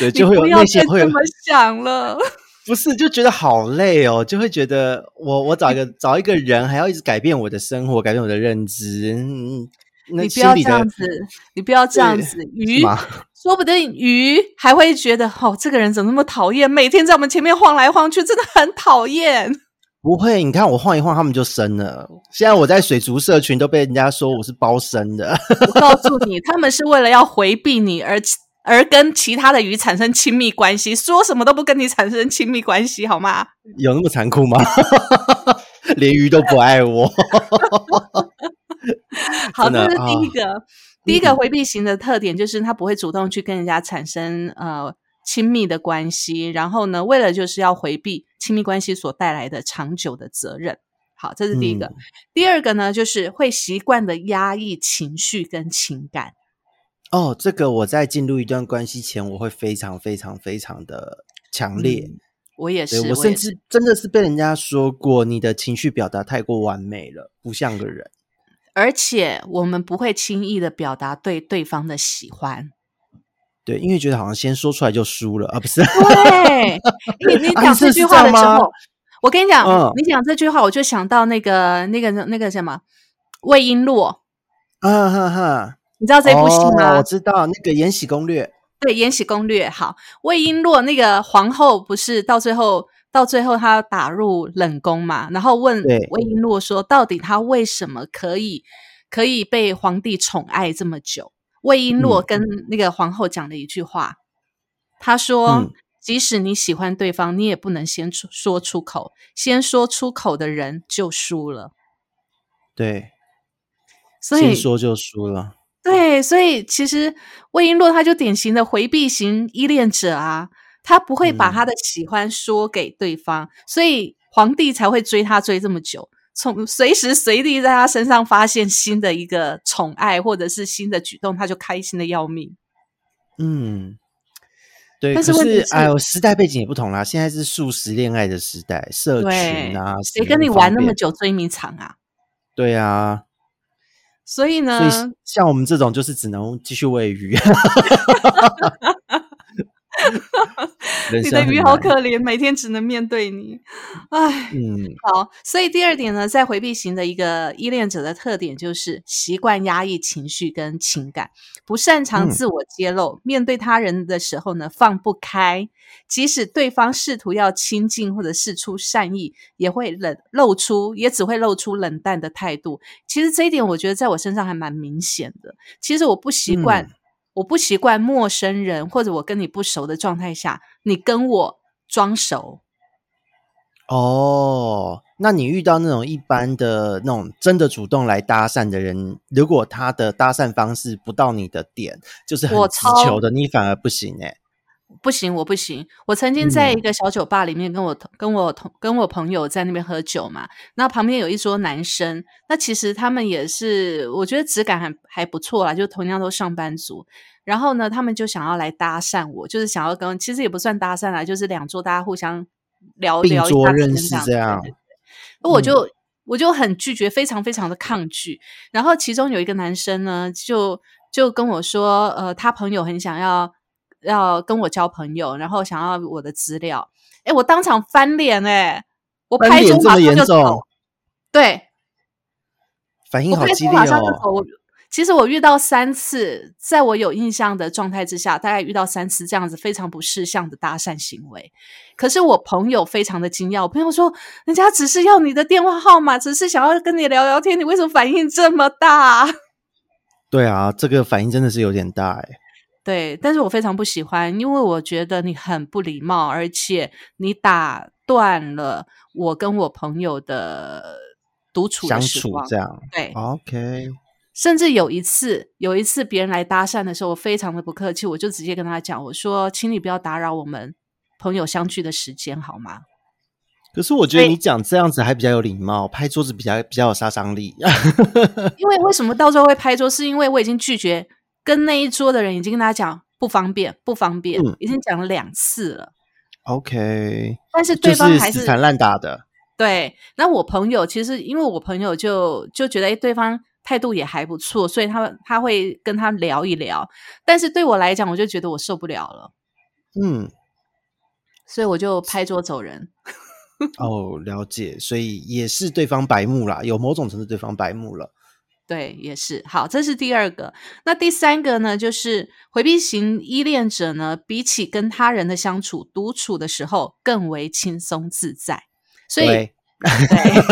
对，你就会有不要内心会有再这么想了。不是就觉得好累哦，就会觉得我我找一个找一个人，还要一直改变我的生活，改变我的认知。嗯，那你不要这样子，你不要这样子，鱼吗说不定鱼还会觉得，哦，这个人怎么那么讨厌，每天在我们前面晃来晃去，真的很讨厌。不会，你看我晃一晃，他们就生了。现在我在水族社群都被人家说我是包生的。我告诉你，他们是为了要回避你而而跟其他的鱼产生亲密关系，说什么都不跟你产生亲密关系，好吗？有那么残酷吗？连鱼都不爱我。好，这是第一啊个。第一个回避型的特点就是他不会主动去跟人家产生呃亲密的关系，然后呢，为了就是要回避亲密关系所带来的长久的责任。好，这是第一个。嗯第二个呢，就是会习惯的压抑情绪跟情感。哦，这个我在进入一段关系前，我会非常非常非常的强烈。嗯我也是，我甚至真的是被人家说过，你的情绪表达太过完美了，不像个人。而且我们不会轻易的表达对对方的喜欢。对，因为觉得好像先说出来就输了啊，不是？对，你 你啊讲这句话的时候，我跟你讲，嗯你讲这句话，我就想到那个那个那个什么魏璎珞，啊哈哈，你知道这部戏哦吗？我知道那个《延禧攻略》。对，《延禧攻略》好，魏璎珞那个皇后不是到最后到最后他打入冷宫嘛，然后问魏璎珞说，到底他为什么可以可以被皇帝宠爱这么久？魏璎珞嗯跟那个皇后讲了一句话，她说。嗯即使你喜欢对方，你也不能先出说出口，先说出口的人就输了。对，所以先说就输了。对，所以其实魏璎珞她就典型的回避型依恋者啊，她不会把他的喜欢说给对方，所以皇帝才会追他追这么久，从随时随地在他身上发现新的一个宠爱或者是新的举动，他就开心的要命。嗯，对。但是可问题是哎呦，时代背景也不同啦，现在是素食恋爱的时代，社群啊，谁跟你玩那么？久追迷藏啊？对啊，所以呢，所以像我们这种就是只能继续喂鱼。人你的鱼好可怜，每天只能面对你，唉。嗯好，所以第二点呢，在回避型的一个依恋者的特点就是习惯压抑情绪跟情感，不擅长嗯自我揭露，面对他人的时候呢放不开，即使对方试图要亲近或者示出善意，也会冷露出，也只会露出冷淡的态度。其实这一点我觉得在我身上还蛮明显的。其实我不习惯，嗯我不习惯陌生人或者我跟你不熟的状态下，你跟我装熟。哦，那你遇到那种一般的那种真的主动来搭讪的人，如果他的搭讪方式不到你的点，就是很直球的，你反而不行哎、不行，我不行。我曾经在嗯一个小酒吧里面跟我同、跟我同跟我朋友在那边喝酒嘛，那旁边有一桌男生，那其实他们也是，我觉得质感还还不错啦，就同样都上班族。然后呢，他们就想要来搭讪我，就是想要跟，其实也不算搭讪啦，就是两桌大家互相聊并聊认识这样。我嗯就、我就很拒绝，非常非常的抗拒。然后其中有一个男生呢，就就跟我说，呃，他朋友很想要要跟我交朋友，然后想要我的资料。哎，我当场翻脸哎、我拍桌这么严上就走重，对，反应好激烈哦。其实我遇到三次，在我有印象的状态之下，大概遇到三次这样子非常不识相的搭讪行为。可是我朋友非常的惊讶，我朋友说：“人家只是要你的电话号码，只是想要跟你聊聊天，你为什么反应这么大？” 对啊，这个反应真的是有点大哎、对，但是我非常不喜欢，因为我觉得你很不礼貌，而且你打断了我跟我朋友的独处的相。处这样。对，OK，甚至有一次，有一次别人来搭讪的时候，我非常的不客气，我就直接跟他讲，我说：“请你不要打扰我们朋友相聚的时间，好吗可是我觉得你讲这样子还比较有礼貌，拍桌子比较比较有杀伤力。”因为为什么到时候会拍桌，是因为我已经拒绝跟那一桌的人已经跟他讲不方便，不方便，嗯已经讲了两次了，OK，但是对方还是是死缠烂打的。对，那我朋友其实因为我朋友就就觉得，哎，对方态度也还不错，所以他他会跟他聊一聊。但是对我来讲，我就觉得我受不了了，嗯，所以我就拍桌走人。哦，了解，所以也是对方白目啦，有某种程度对方白目了。对，也是好，这是第二个。那第三个呢，就是回避型依恋者呢，比起跟他人的相处，独处的时候更为轻松自在。所以，对对，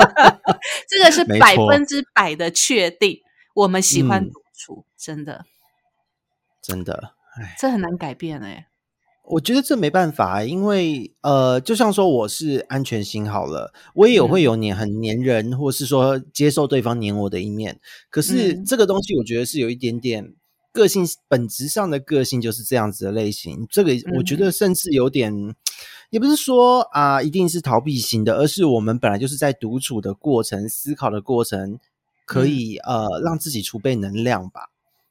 这个是百分之百的确定。我们喜欢嗯独处，真的，真的，哎，这很难改变哎、我觉得这没办法，因为呃，就像说我是安全型好了，我也有嗯会有黏很黏人，或是说接受对方黏我的一面。可是嗯这个东西，我觉得是有一点点个性，本质上的个性就是这样子的类型。这个我觉嗯得甚至有点，也不是说啊、一定是逃避型的，而是我们本来就是在独处的过程、思考的过程，可嗯以、呃让自己储备能量吧。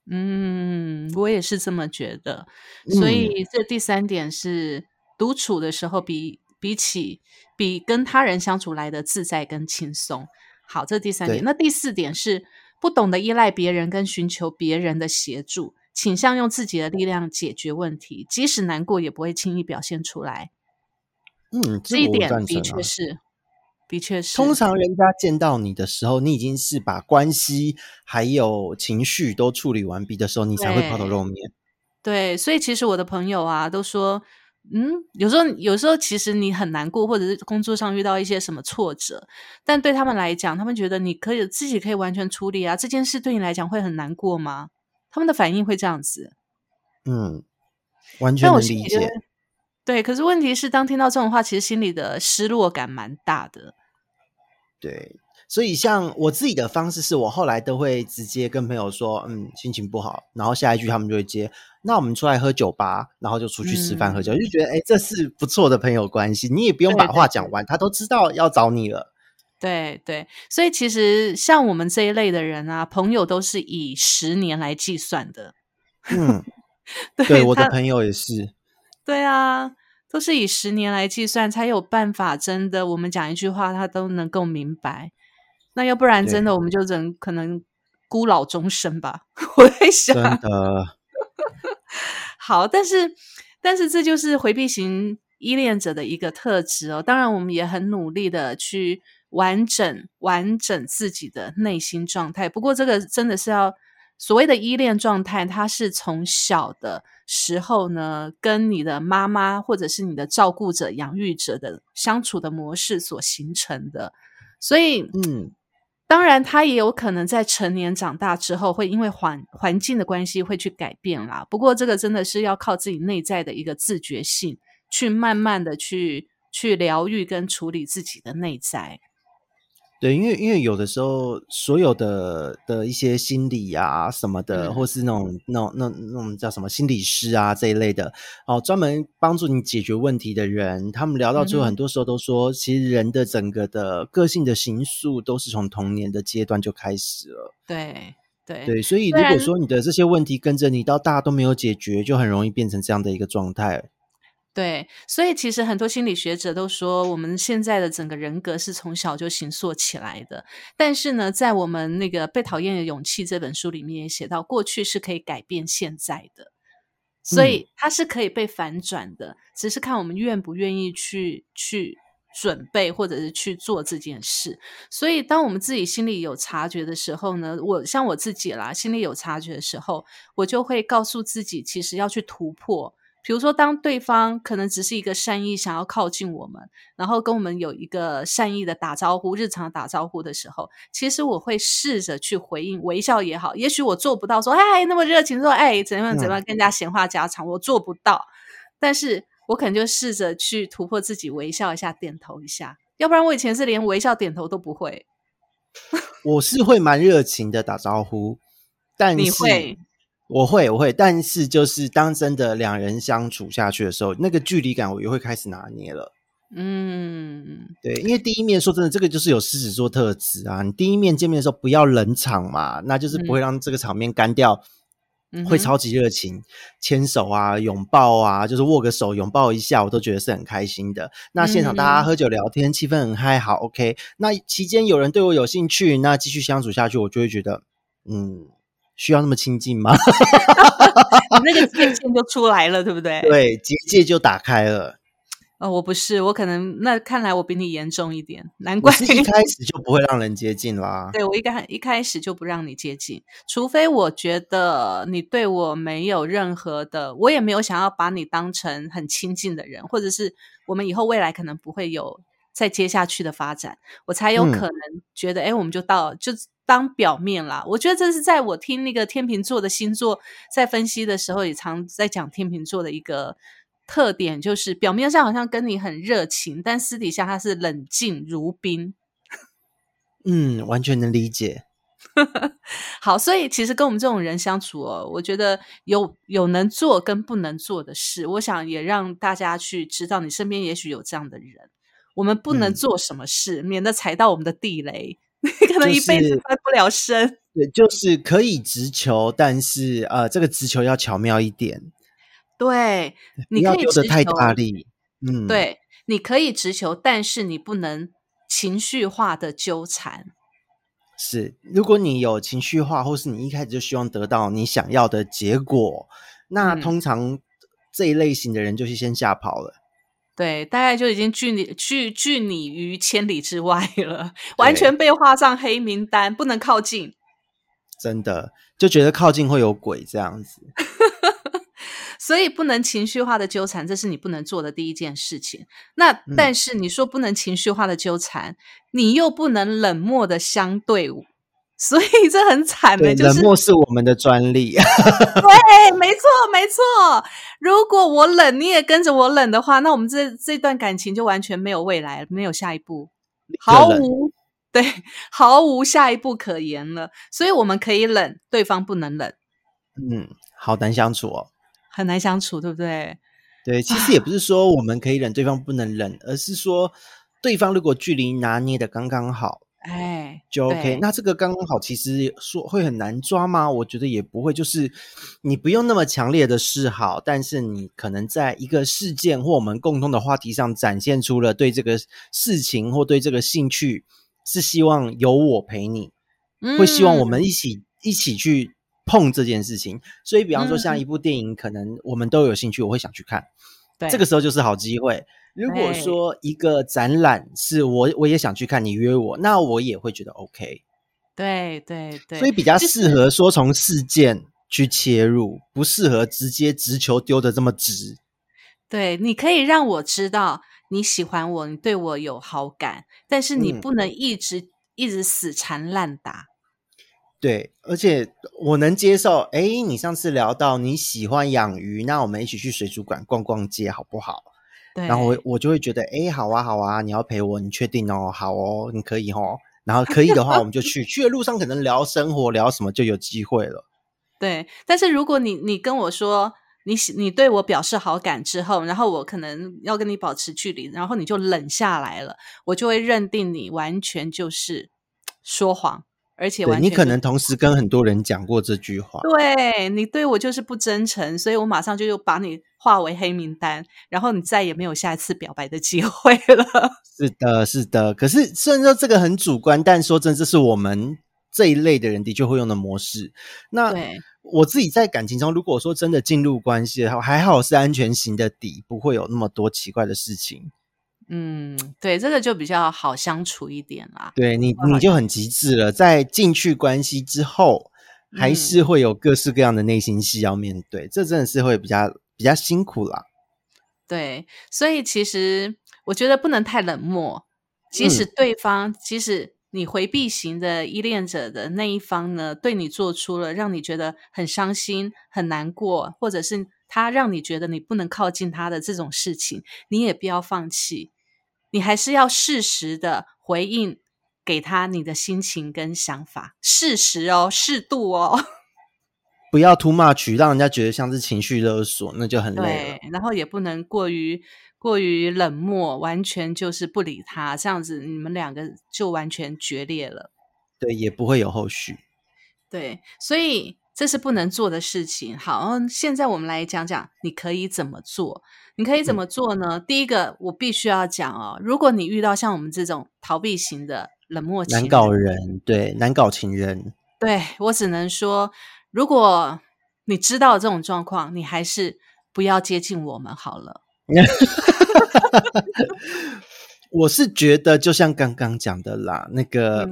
嗯，我也是这么觉得。所嗯以这第三点是独处的时候比比起比跟他人相处来的自在跟轻松。好，这第三点。那第四点是不懂得依赖别人跟寻求别人的协助，倾向用自己的力量解决问题，即使难过也不会轻易表现出来。嗯，这一点的确是，的确是。通常人家见到你的时候，你已经是把关系还有情绪都处理完毕的时候，你才会抛头露面。对，所以其实我的朋友啊都说，嗯，有时候有时候其实你很难过，或者是工作上遇到一些什么挫折，但对他们来讲，他们觉得你可以自己可以完全处理啊，这件事对你来讲会很难过吗？他们的反应会这样子，嗯，完全但我能理解。对，可是问题是，当听到这种话，其实心里的失落感蛮大的。对，所以像我自己的方式是我后来都会直接跟朋友说，嗯，心情不好，然后下一句他们就会接，那我们出来喝酒吧，然后就出去吃饭嗯喝酒，就觉得哎，这是不错的朋友关系，你也不用把对对对话讲完，他都知道要找你了。对对，所以其实像我们这一类的人啊，朋友都是以十年来计算的。嗯，对对，我的朋友也是。对啊，都是以十年来计算，才有办法真的，我们讲一句话，他都能够明白。那要不然，真的我们就人可能孤老终生吧。我在想，真的，好，但是但是这就是回避型依恋者的一个特质哦。当然，我们也很努力的去完整完整自己的内心状态。不过，这个真的是要所谓的依恋状态，它是从小的时候呢，跟你的妈妈或者是你的照顾者、养育者的相处的模式所形成的。所以，嗯，当然，他也有可能在成年长大之后，会因为环环境的关系会去改变啦。不过，这个真的是要靠自己内在的一个自觉性，去慢慢的去去疗愈跟处理自己的内在。对，因为因为有的时候，所有的的一些心理啊什么的，嗯或是那种那种那那种叫什么心理师啊这一类的，哦，专门帮助你解决问题的人，他们聊到最后，很多时候都说，其实人的整个的个性的形塑都是从童年的阶段就开始了。对对对，所以如果说你的这些问题跟着你到大都没有解决，就很容易变成这样的一个状态。对，所以其实很多心理学者都说，我们现在的整个人格是从小就形塑起来的。但是呢，在我们那个《被讨厌的勇气》这本书里面也写到，过去是可以改变现在的，所以它是可以被反转的，只是看我们愿不愿意去去准备，或者是去做这件事。所以，当我们自己心里有察觉的时候呢，我像我自己啦，心里有察觉的时候，我就会告诉自己，其实要去突破。比如说，当对方可能只是一个善意想要靠近我们，然后跟我们有一个善意的打招呼、日常打招呼的时候，其实我会试着去回应，微笑也好。也许我做不到说，哎，那么热情说，哎，怎样怎样，跟人家闲话家常，我做不到。但是我可能就试着去突破自己，微笑一下，点头一下。要不然我以前是连微笑点头都不会。我是会蛮热情的打招呼，但是你会我会我会，但是就是当真的两人相处下去的时候，那个距离感我也会开始拿捏了。嗯，对，因为第一面说真的，这个就是有狮子座特质啊。你第一面见面的时候不要冷场嘛，那就是不会让这个场面干掉。嗯会超级热情，牵手啊、拥抱啊，就是握个手、拥抱一下，我都觉得是很开心的。那现场大家嗯喝酒聊天，气氛很嗨，好 OK。那期间有人对我有兴趣，那继续相处下去，我就会觉得，嗯，需要那么亲近吗？你 那个界限就出来了，对不对？对，结界就打开了。哦，我不是，我可能那看来我比你严重一点，难怪是一开始就不会让人接近啦。对我一开一开始就不让你接近，除非我觉得你对我没有任何的，我也没有想要把你当成很亲近的人，或者是我们以后未来可能不会有再接下去的发展，我才有嗯可能觉得，哎、我们就到就当表面啦。我觉得这是在我听那个天秤座的星座在分析的时候，也常在讲天秤座的一个。特点就是表面上好像跟你很热情，但私底下他是冷静如冰。嗯，完全能理解。好，所以其实跟我们这种人相处哦，我觉得有有能做跟不能做的事，我想也让大家去知道，你身边也许有这样的人。我们不能嗯做什么事，免得踩到我们的地雷，可能一辈子翻不了身。对，就是可以直球，但是呃，这个直球要巧妙一点，对，你可以直丢的太大球，力。嗯，，对，你可以直球，但是你不能情绪化的纠缠。是。如果你有情绪化，或是你一开始就希望得到你想要的结果，那嗯通常这一类型的人就是先吓跑了。对，大概就已经拒你拒拒你于千里之外了，完全被画上黑名单，不能靠近。真的就觉得靠近会有鬼这样子。所以不能情绪化的纠缠，这是你不能做的第一件事情。那嗯但是你说不能情绪化的纠缠，你又不能冷漠的相对，所以这很惨的，对，就是冷漠是我们的专利。对，没错没错。如果我冷，你也跟着我冷的话，那我们这这段感情就完全没有未来了，没有下一步，毫无对，毫无下一步可言了。所以我们可以冷，对方不能冷，嗯，好难相处哦。很难相处，对不对？对，其实也不是说我们可以忍，对方不能忍，而是说对方如果距离拿捏的刚刚好哎，就 OK。那这个刚刚好，其实说会很难抓吗？我觉得也不会，就是你不用那么强烈的示好，但是你可能在一个事件或我们共同的话题上展现出了对这个事情或对这个兴趣，是希望有我陪你，会希望我们嗯一起一起去碰这件事情。所以，比方说像嗯一部电影，可能我们都有兴趣，我会想去看。对这个时候就是好机会。如果说一个展览是我我也想去看，你约我，那我也会觉得 OK。对对对，所以比较适合说从事件去切入，不适合直接直球丢的这么直。对，你可以让我知道你喜欢我，你对我有好感，但是你嗯不能一直、一直死缠烂打。对，而且我能接受。哎，你上次聊到你喜欢养鱼，那我们一起去水族馆逛逛街，好不好？对，然后我我就会觉得，哎，好啊，好啊，你要陪我，你确定哦？好哦，你可以哦。然后可以的话，我们就去。去的路上可能聊生活，聊什么就有机会了。对，但是如果你你跟我说你你对我表示好感之后，然后我可能要跟你保持距离，然后你就冷下来了，我就会认定你完全就是 说谎，而且对你完全就可能同时跟很多人讲过这句话。对你对我就是不真诚，所以我马上就又把你划为黑名单，然后你再也没有下一次表白的机会了。是的，是的。可是虽然说这个很主观，但说真，这是我们这一类的人的确会用的模式。那我自己在感情中，如果说真的进入关系的话，还好是安全型的底，不会有那么多奇怪的事情。嗯，对，这个就比较好相处一点啦。对你，你就很极致了。在进去关系之后，还嗯是会有各式各样的内心戏要面对，这真的是会比较比较辛苦啦。对，所以其实我觉得不能太冷漠，即使嗯对方，即使你回避型的依恋者的那一方呢，对你做出了让你觉得很伤心、很难过，或者是他让你觉得你不能靠近他的这种事情，你也不要放弃，你还是要适时的回应给他你的心情跟想法，适时哦，适度哦。不要 too much，让人家觉得像是情绪勒索，那就很累了。对，然后也不能过于过于冷漠，完全就是不理他，这样子你们两个就完全决裂了。对，也不会有后续。对，所以这是不能做的事情。好，现在我们来讲讲你可以怎么做。你可以怎么做呢？第一个，我必须要讲哦，如果你遇到像我们这种逃避型的冷漠情难搞人，对，难搞情人，对我只能说，如果你知道这种状况，你还是不要接近我们好了。我是觉得，就像刚刚讲的啦，那个。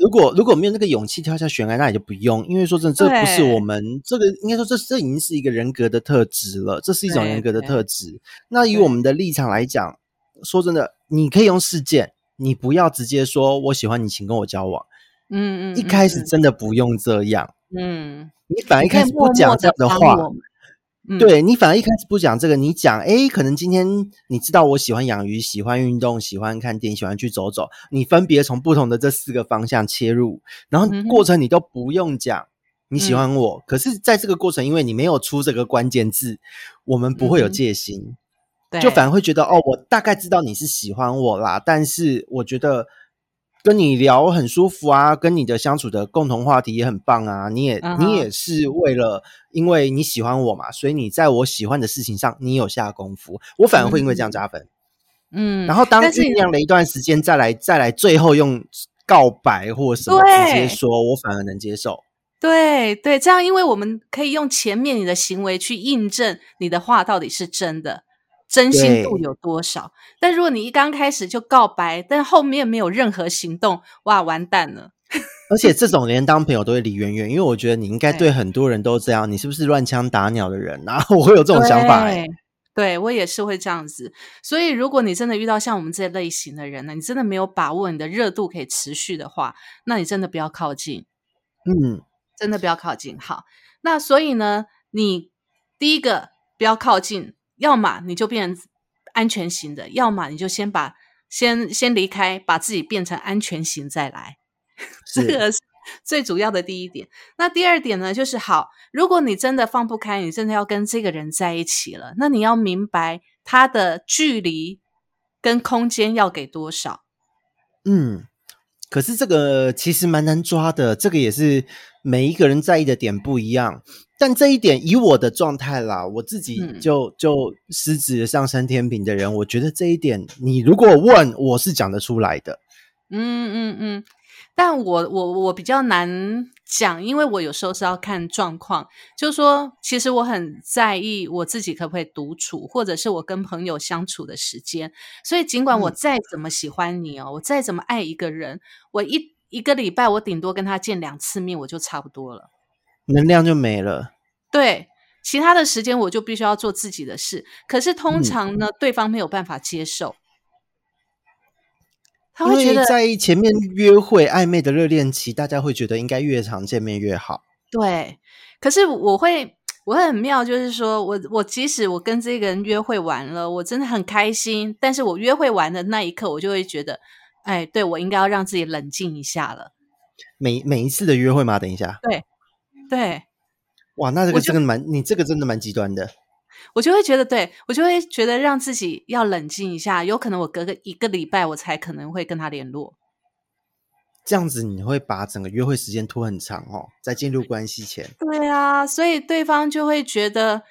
如果如果没有那个勇气跳下悬崖，那也就不用。因为说真的，这不是我们这个应该说，这这已经是一个人格的特质了，这是一种人格的特质。那以我们的立场来讲，说真的，你可以用事件，你不要直接说我喜欢你，请跟我交往。嗯嗯，一开始真的不用这样。嗯，你反而一开始不讲这样的话。对你反而一开始不讲这个，你讲哎，可能今天你知道我喜欢养鱼，喜欢运动，喜欢看电影，喜欢去走走。你分别从不同的这四个方向切入，然后过程你都不用讲你喜欢我。可是在这个过程，因为你没有出这个关键字，我们不会有戒心，就反而会觉得哦，我大概知道你是喜欢我啦。但是我觉得。跟你聊很舒服啊，跟你的相处的共同话题也很棒啊。你也你也是为了因为你喜欢我嘛，所以你在我喜欢的事情上你有下功夫，我反而会因为这样加分。嗯，然后当酝酿了一段时间再来再来，最后用告白或什么直接说，我反而能接受。对对，这样因为我们可以用前面你的行为去印证你的话到底是真的。真心度有多少？但如果你一刚开始就告白，但后面没有任何行动，哇，完蛋了！而且这种连当朋友都会离远远，因为我觉得你应该对很多人都这样，你是不是乱枪打鸟的人啊？我会有这种想法，对我也是会这样子。所以，如果你真的遇到像我们这类型的人呢，你真的没有把握你的热度可以持续的话，那你真的不要靠近。嗯，真的不要靠近。好，那所以呢，你第一个不要靠近。要么你就变安全型的，要么你就先把先先离开，把自己变成安全型再来。这个是最主要的第一点。那第二点呢，就是好，如果你真的放不开，你真的要跟这个人在一起了，那你要明白他的距离跟空间要给多少。嗯，可是这个其实蛮难抓的，这个也是每一个人在意的点不一样。但这一点，以我的状态啦，我自己就就狮子上升天平的人，我觉得这一点，你如果问，我是讲得出来的。嗯嗯嗯，但我我我比较难讲，因为我有时候是要看状况，就是说，其实我很在意我自己可不可以独处，或者是我跟朋友相处的时间。所以，尽管我再怎么喜欢你哦，我再怎么爱一个人，我一一个礼拜我顶多跟他见两次面，我就差不多了。能量就没了。对，其他的时间我就必须要做自己的事。可是通常呢，对方没有办法接受，他会觉得在前面约会暧昧的热恋期，大家会觉得应该越常见面越好。对，可是我会我会很妙，就是说我我即使我跟这个人约会完了，我真的很开心。但是我约会完的那一刻，我就会觉得，哎，对我应该要让自己冷静一下了。每每一次的约会吗？等一下，对。对，哇，那这个真的蛮，你这个真的蛮极端的。我就会觉得，对我就会觉得让自己要冷静一下，有可能我隔个一个礼拜，我才可能会跟他联络。这样子你会把整个约会时间拖很长哦，在进入关系前。对啊，所以对方就会觉得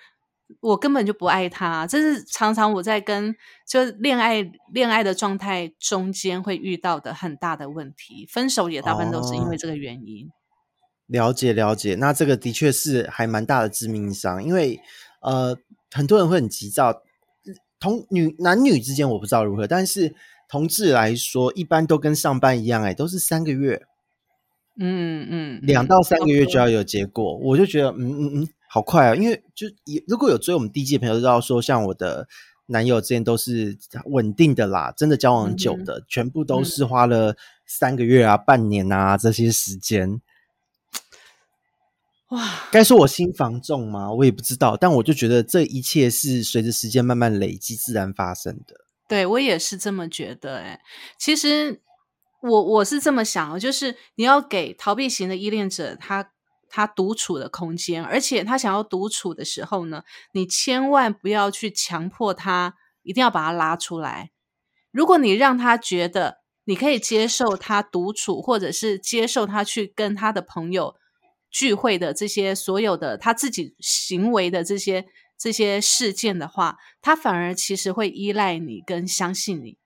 我根本就不爱他。这是常常我在跟就恋爱恋爱的状态中间会遇到的很大的问题，分手也大部分都是因为这个原因。了解了解，那这个的确是还蛮大的致命伤，因为呃，很多人会很急躁，同女男女之间我不知道如何，但是同志来说，一般都跟上班一样，哎，都是三个月，嗯嗯，两到三个月就要有结果，我就觉得嗯嗯嗯，好快啊，因为就也如果有追我们第一季的朋友都知道，说像我的男友之间都是稳定的啦，真的交往很久的，全部都是花了三个月啊、半年啊这些时间。哇，该说我心房重吗？我也不知道，但我就觉得这一切是随着时间慢慢累积自然发生的。对我也是这么觉得。哎，其实我我是这么想，就是你要给逃避型的依恋者他他独处的空间，而且他想要独处的时候呢，你千万不要去强迫他，一定要把他拉出来。如果你让他觉得你可以接受他独处，或者是接受他去跟他的朋友。聚会的这些所有的他自己行为的这些这些事件的话，他反而其实会依赖你跟相信你，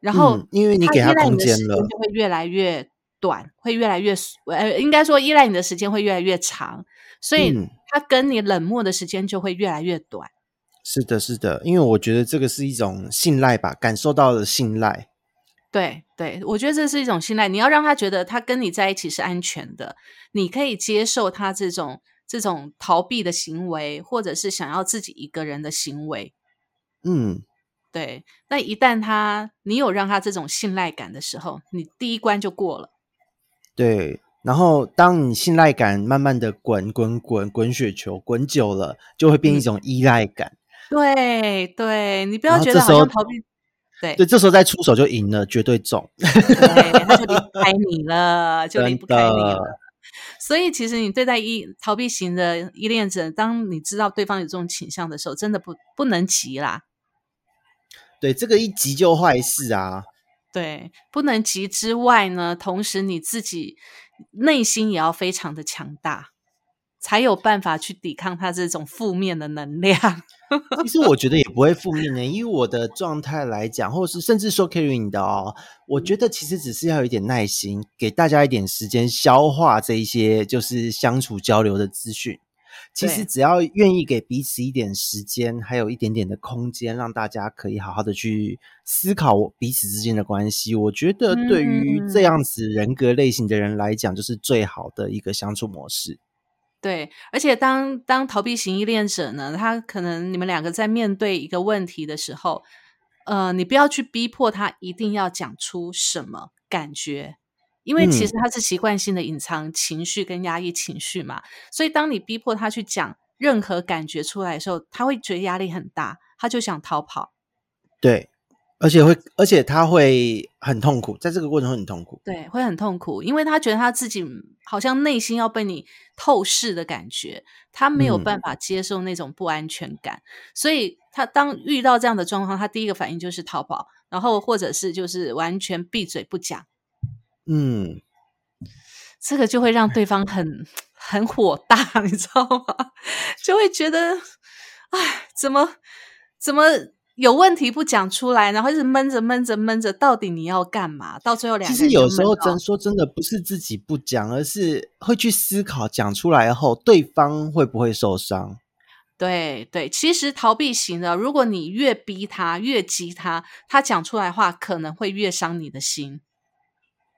然后、嗯因为你给他他空间了，就会越来越短，会越来越呃，应该说依赖你的时间会越来越长，所以嗯他跟你冷漠的时间就会越来越短。是的，是的，因为我觉得这个是一种信赖吧，感受到了信赖。对对，我觉得这是一种信赖。你要让他觉得他跟你在一起是安全的，你可以接受他这种这种逃避的行为，或者是想要自己一个人的行为。嗯，对，那一旦他你有让他这种信赖感的时候，你第一关就过了。对。然后，当你信赖感慢慢的滚滚滚滚雪球滚久了，就会变一种依赖感。对对，你不要觉得好像逃避，对对，这时候再出手就赢了，绝对中。对，他就离不开你了，就离不开你了。所以，其实你对待依逃避型的依恋者，当你知道对方有这种倾向的时候，真的不不能急啦。对，这个一急就坏事啊。对，不能急之外呢，同时你自己内心也要非常的强大，才有办法去抵抗他这种负面的能量。其实我觉得也不会负面的，以我的状态来讲，或者是甚至说 Kerry 你的哦，我觉得其实只是要有一点耐心，给大家一点时间消化这一些就是相处交流的资讯。其实只要愿意给彼此一点时间，还有一点点的空间，让大家可以好好的去思考彼此之间的关系，我觉得对于这嗯样子人格类型的人来讲，就是最好的一个相处模式。对，而且当当逃避型依恋者呢，他可能你们两个在面对一个问题的时候，呃，你不要去逼迫他一定要讲出什么感觉，因为其嗯实他是习惯性的隐藏情绪跟压抑情绪嘛，所以当你逼迫他去讲任何感觉出来的时候，他会觉得压力很大，他就想逃跑。对，而且会，而且他会很痛苦，在这个过程会很痛苦。对，会很痛苦，因为他觉得他自己好像内心要被你透视的感觉，他没有嗯办法接受那种不安全感，所以他当遇到这样的状况，他第一个反应就是逃跑，然后或者是就是完全闭嘴不讲，嗯，这个就会让对方很很火大，你知道吗？就会觉得，哎，怎么怎么有问题不讲出来，然后一直闷着闷着闷着，到底你要干嘛？到最后两其个人就实有时候真说真的，不是自己不讲，而是会去思考讲出来后，对方会不会受伤。对对，其实逃避型的，如果你越逼他、越激他，他讲出来的话可能会越伤你的心。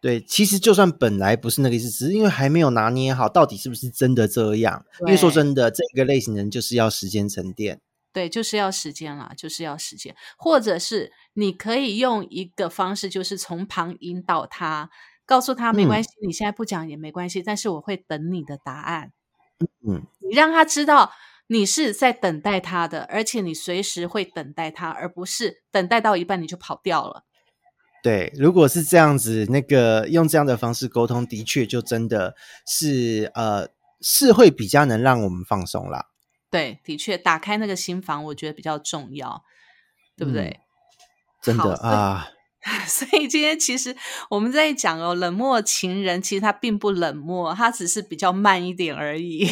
对，其实就算本来不是那个意思，只是因为还没有拿捏好，到底是不是真的这样。因为说真的，这个类型人就是要时间沉淀。对，就是要时间啦，就是要时间，或者是你可以用一个方式，就是从旁引导他，告诉他没嗯关系，你现在不讲也没关系，但是我会等你的答案。嗯，你让他知道你是在等待他的，而且你随时会等待他，而不是等待到一半你就跑掉了。对，如果是这样子，那个用这样的方式沟通，的确就真的是呃，是会比较能让我们放松啦。对，的确，打开那个心房，我觉得比较重要，对不对？真的啊，所以今天其实我们在讲哦，冷漠情人其实他并不冷漠，他只是比较慢一点而已。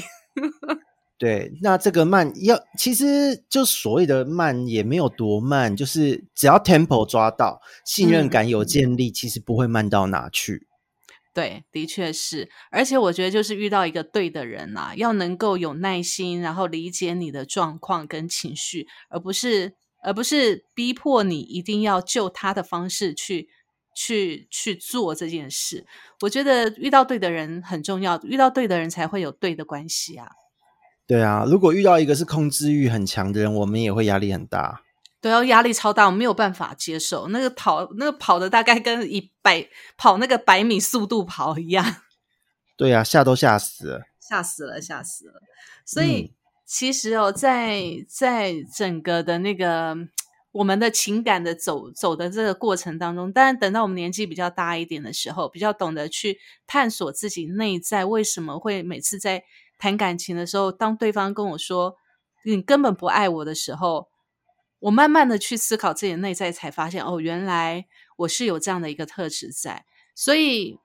对，那这个慢要，其实就所谓的慢也没有多慢，就是只要 tempo 抓到，信任嗯感有建立，其实不会慢到哪去。对，的确是，而且我觉得就是遇到一个对的人啊，要能够有耐心，然后理解你的状况跟情绪，而不是而不是逼迫你一定要就他的方式去去去做这件事。我觉得遇到对的人很重要，遇到对的人才会有对的关系啊。对啊，如果遇到一个是控制欲很强的人，我们也会压力很大。对啊，压力超大，我没有办法接受。那个跑，那个跑的大概跟一百跑那个百米速度跑一样，对啊，吓都吓死了。吓死了，吓死了。所以、嗯其实哦，在在整个的那个我们的情感的走走的这个过程当中，当然等到我们年纪比较大一点的时候，比较懂得去探索自己内在为什么会每次在谈感情的时候，当对方跟我说你根本不爱我的时候，我慢慢的去思考自己的内在，才发现哦，原来我是有这样的一个特质在。所以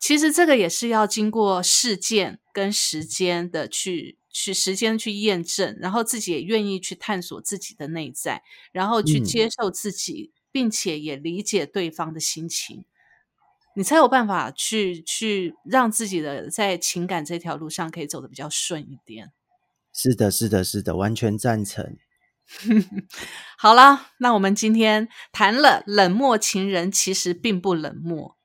其实这个也是要经过事件跟时间的去去时间去验证，然后自己也愿意去探索自己的内在，然后去嗯接受自己，并且也理解对方的心情，你才有办法去去让自己的在情感这条路上可以走得比较顺一点。是的，是的，是的，完全赞成。好了，那我们今天谈了冷漠情人，其实并不冷漠。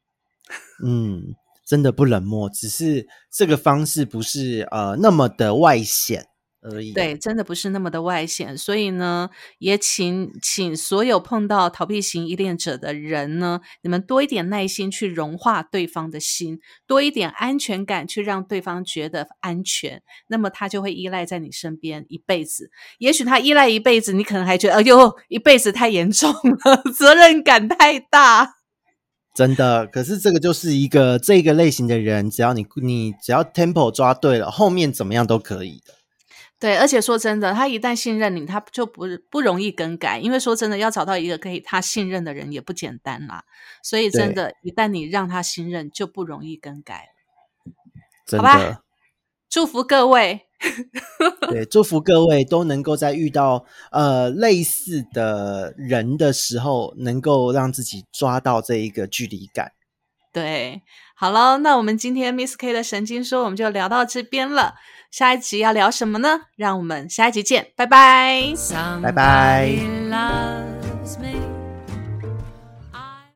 嗯，真的不冷漠，只是这个方式不是呃那么的外显而已。对，真的不是那么的外显，所以呢，也请请所有碰到逃避型依恋者的人呢，你们多一点耐心去融化对方的心，多一点安全感去让对方觉得安全，那么他就会依赖在你身边一辈子。也许他依赖一辈子，你可能还觉得，哎呦，一辈子太严重了，责任感太大。真的，可是这个就是一个这个类型的人，只要你你只要 tempo 抓对了，后面怎么样都可以的。对，而且说真的，他一旦信任你，他就不不容易更改。因为说真的，要找到一个可以他信任的人也不简单啦。所以真的，一旦你让他信任，就不容易更改。真好吧的，祝福各位，对，祝福各位都能够在遇到呃类似的人的时候，能够让自己抓到这一个距离感。对，好了，那我们今天 Miss K 的神经说，我们就聊到这边了。下一集要聊什么呢？让我们下一集见，拜拜。拜拜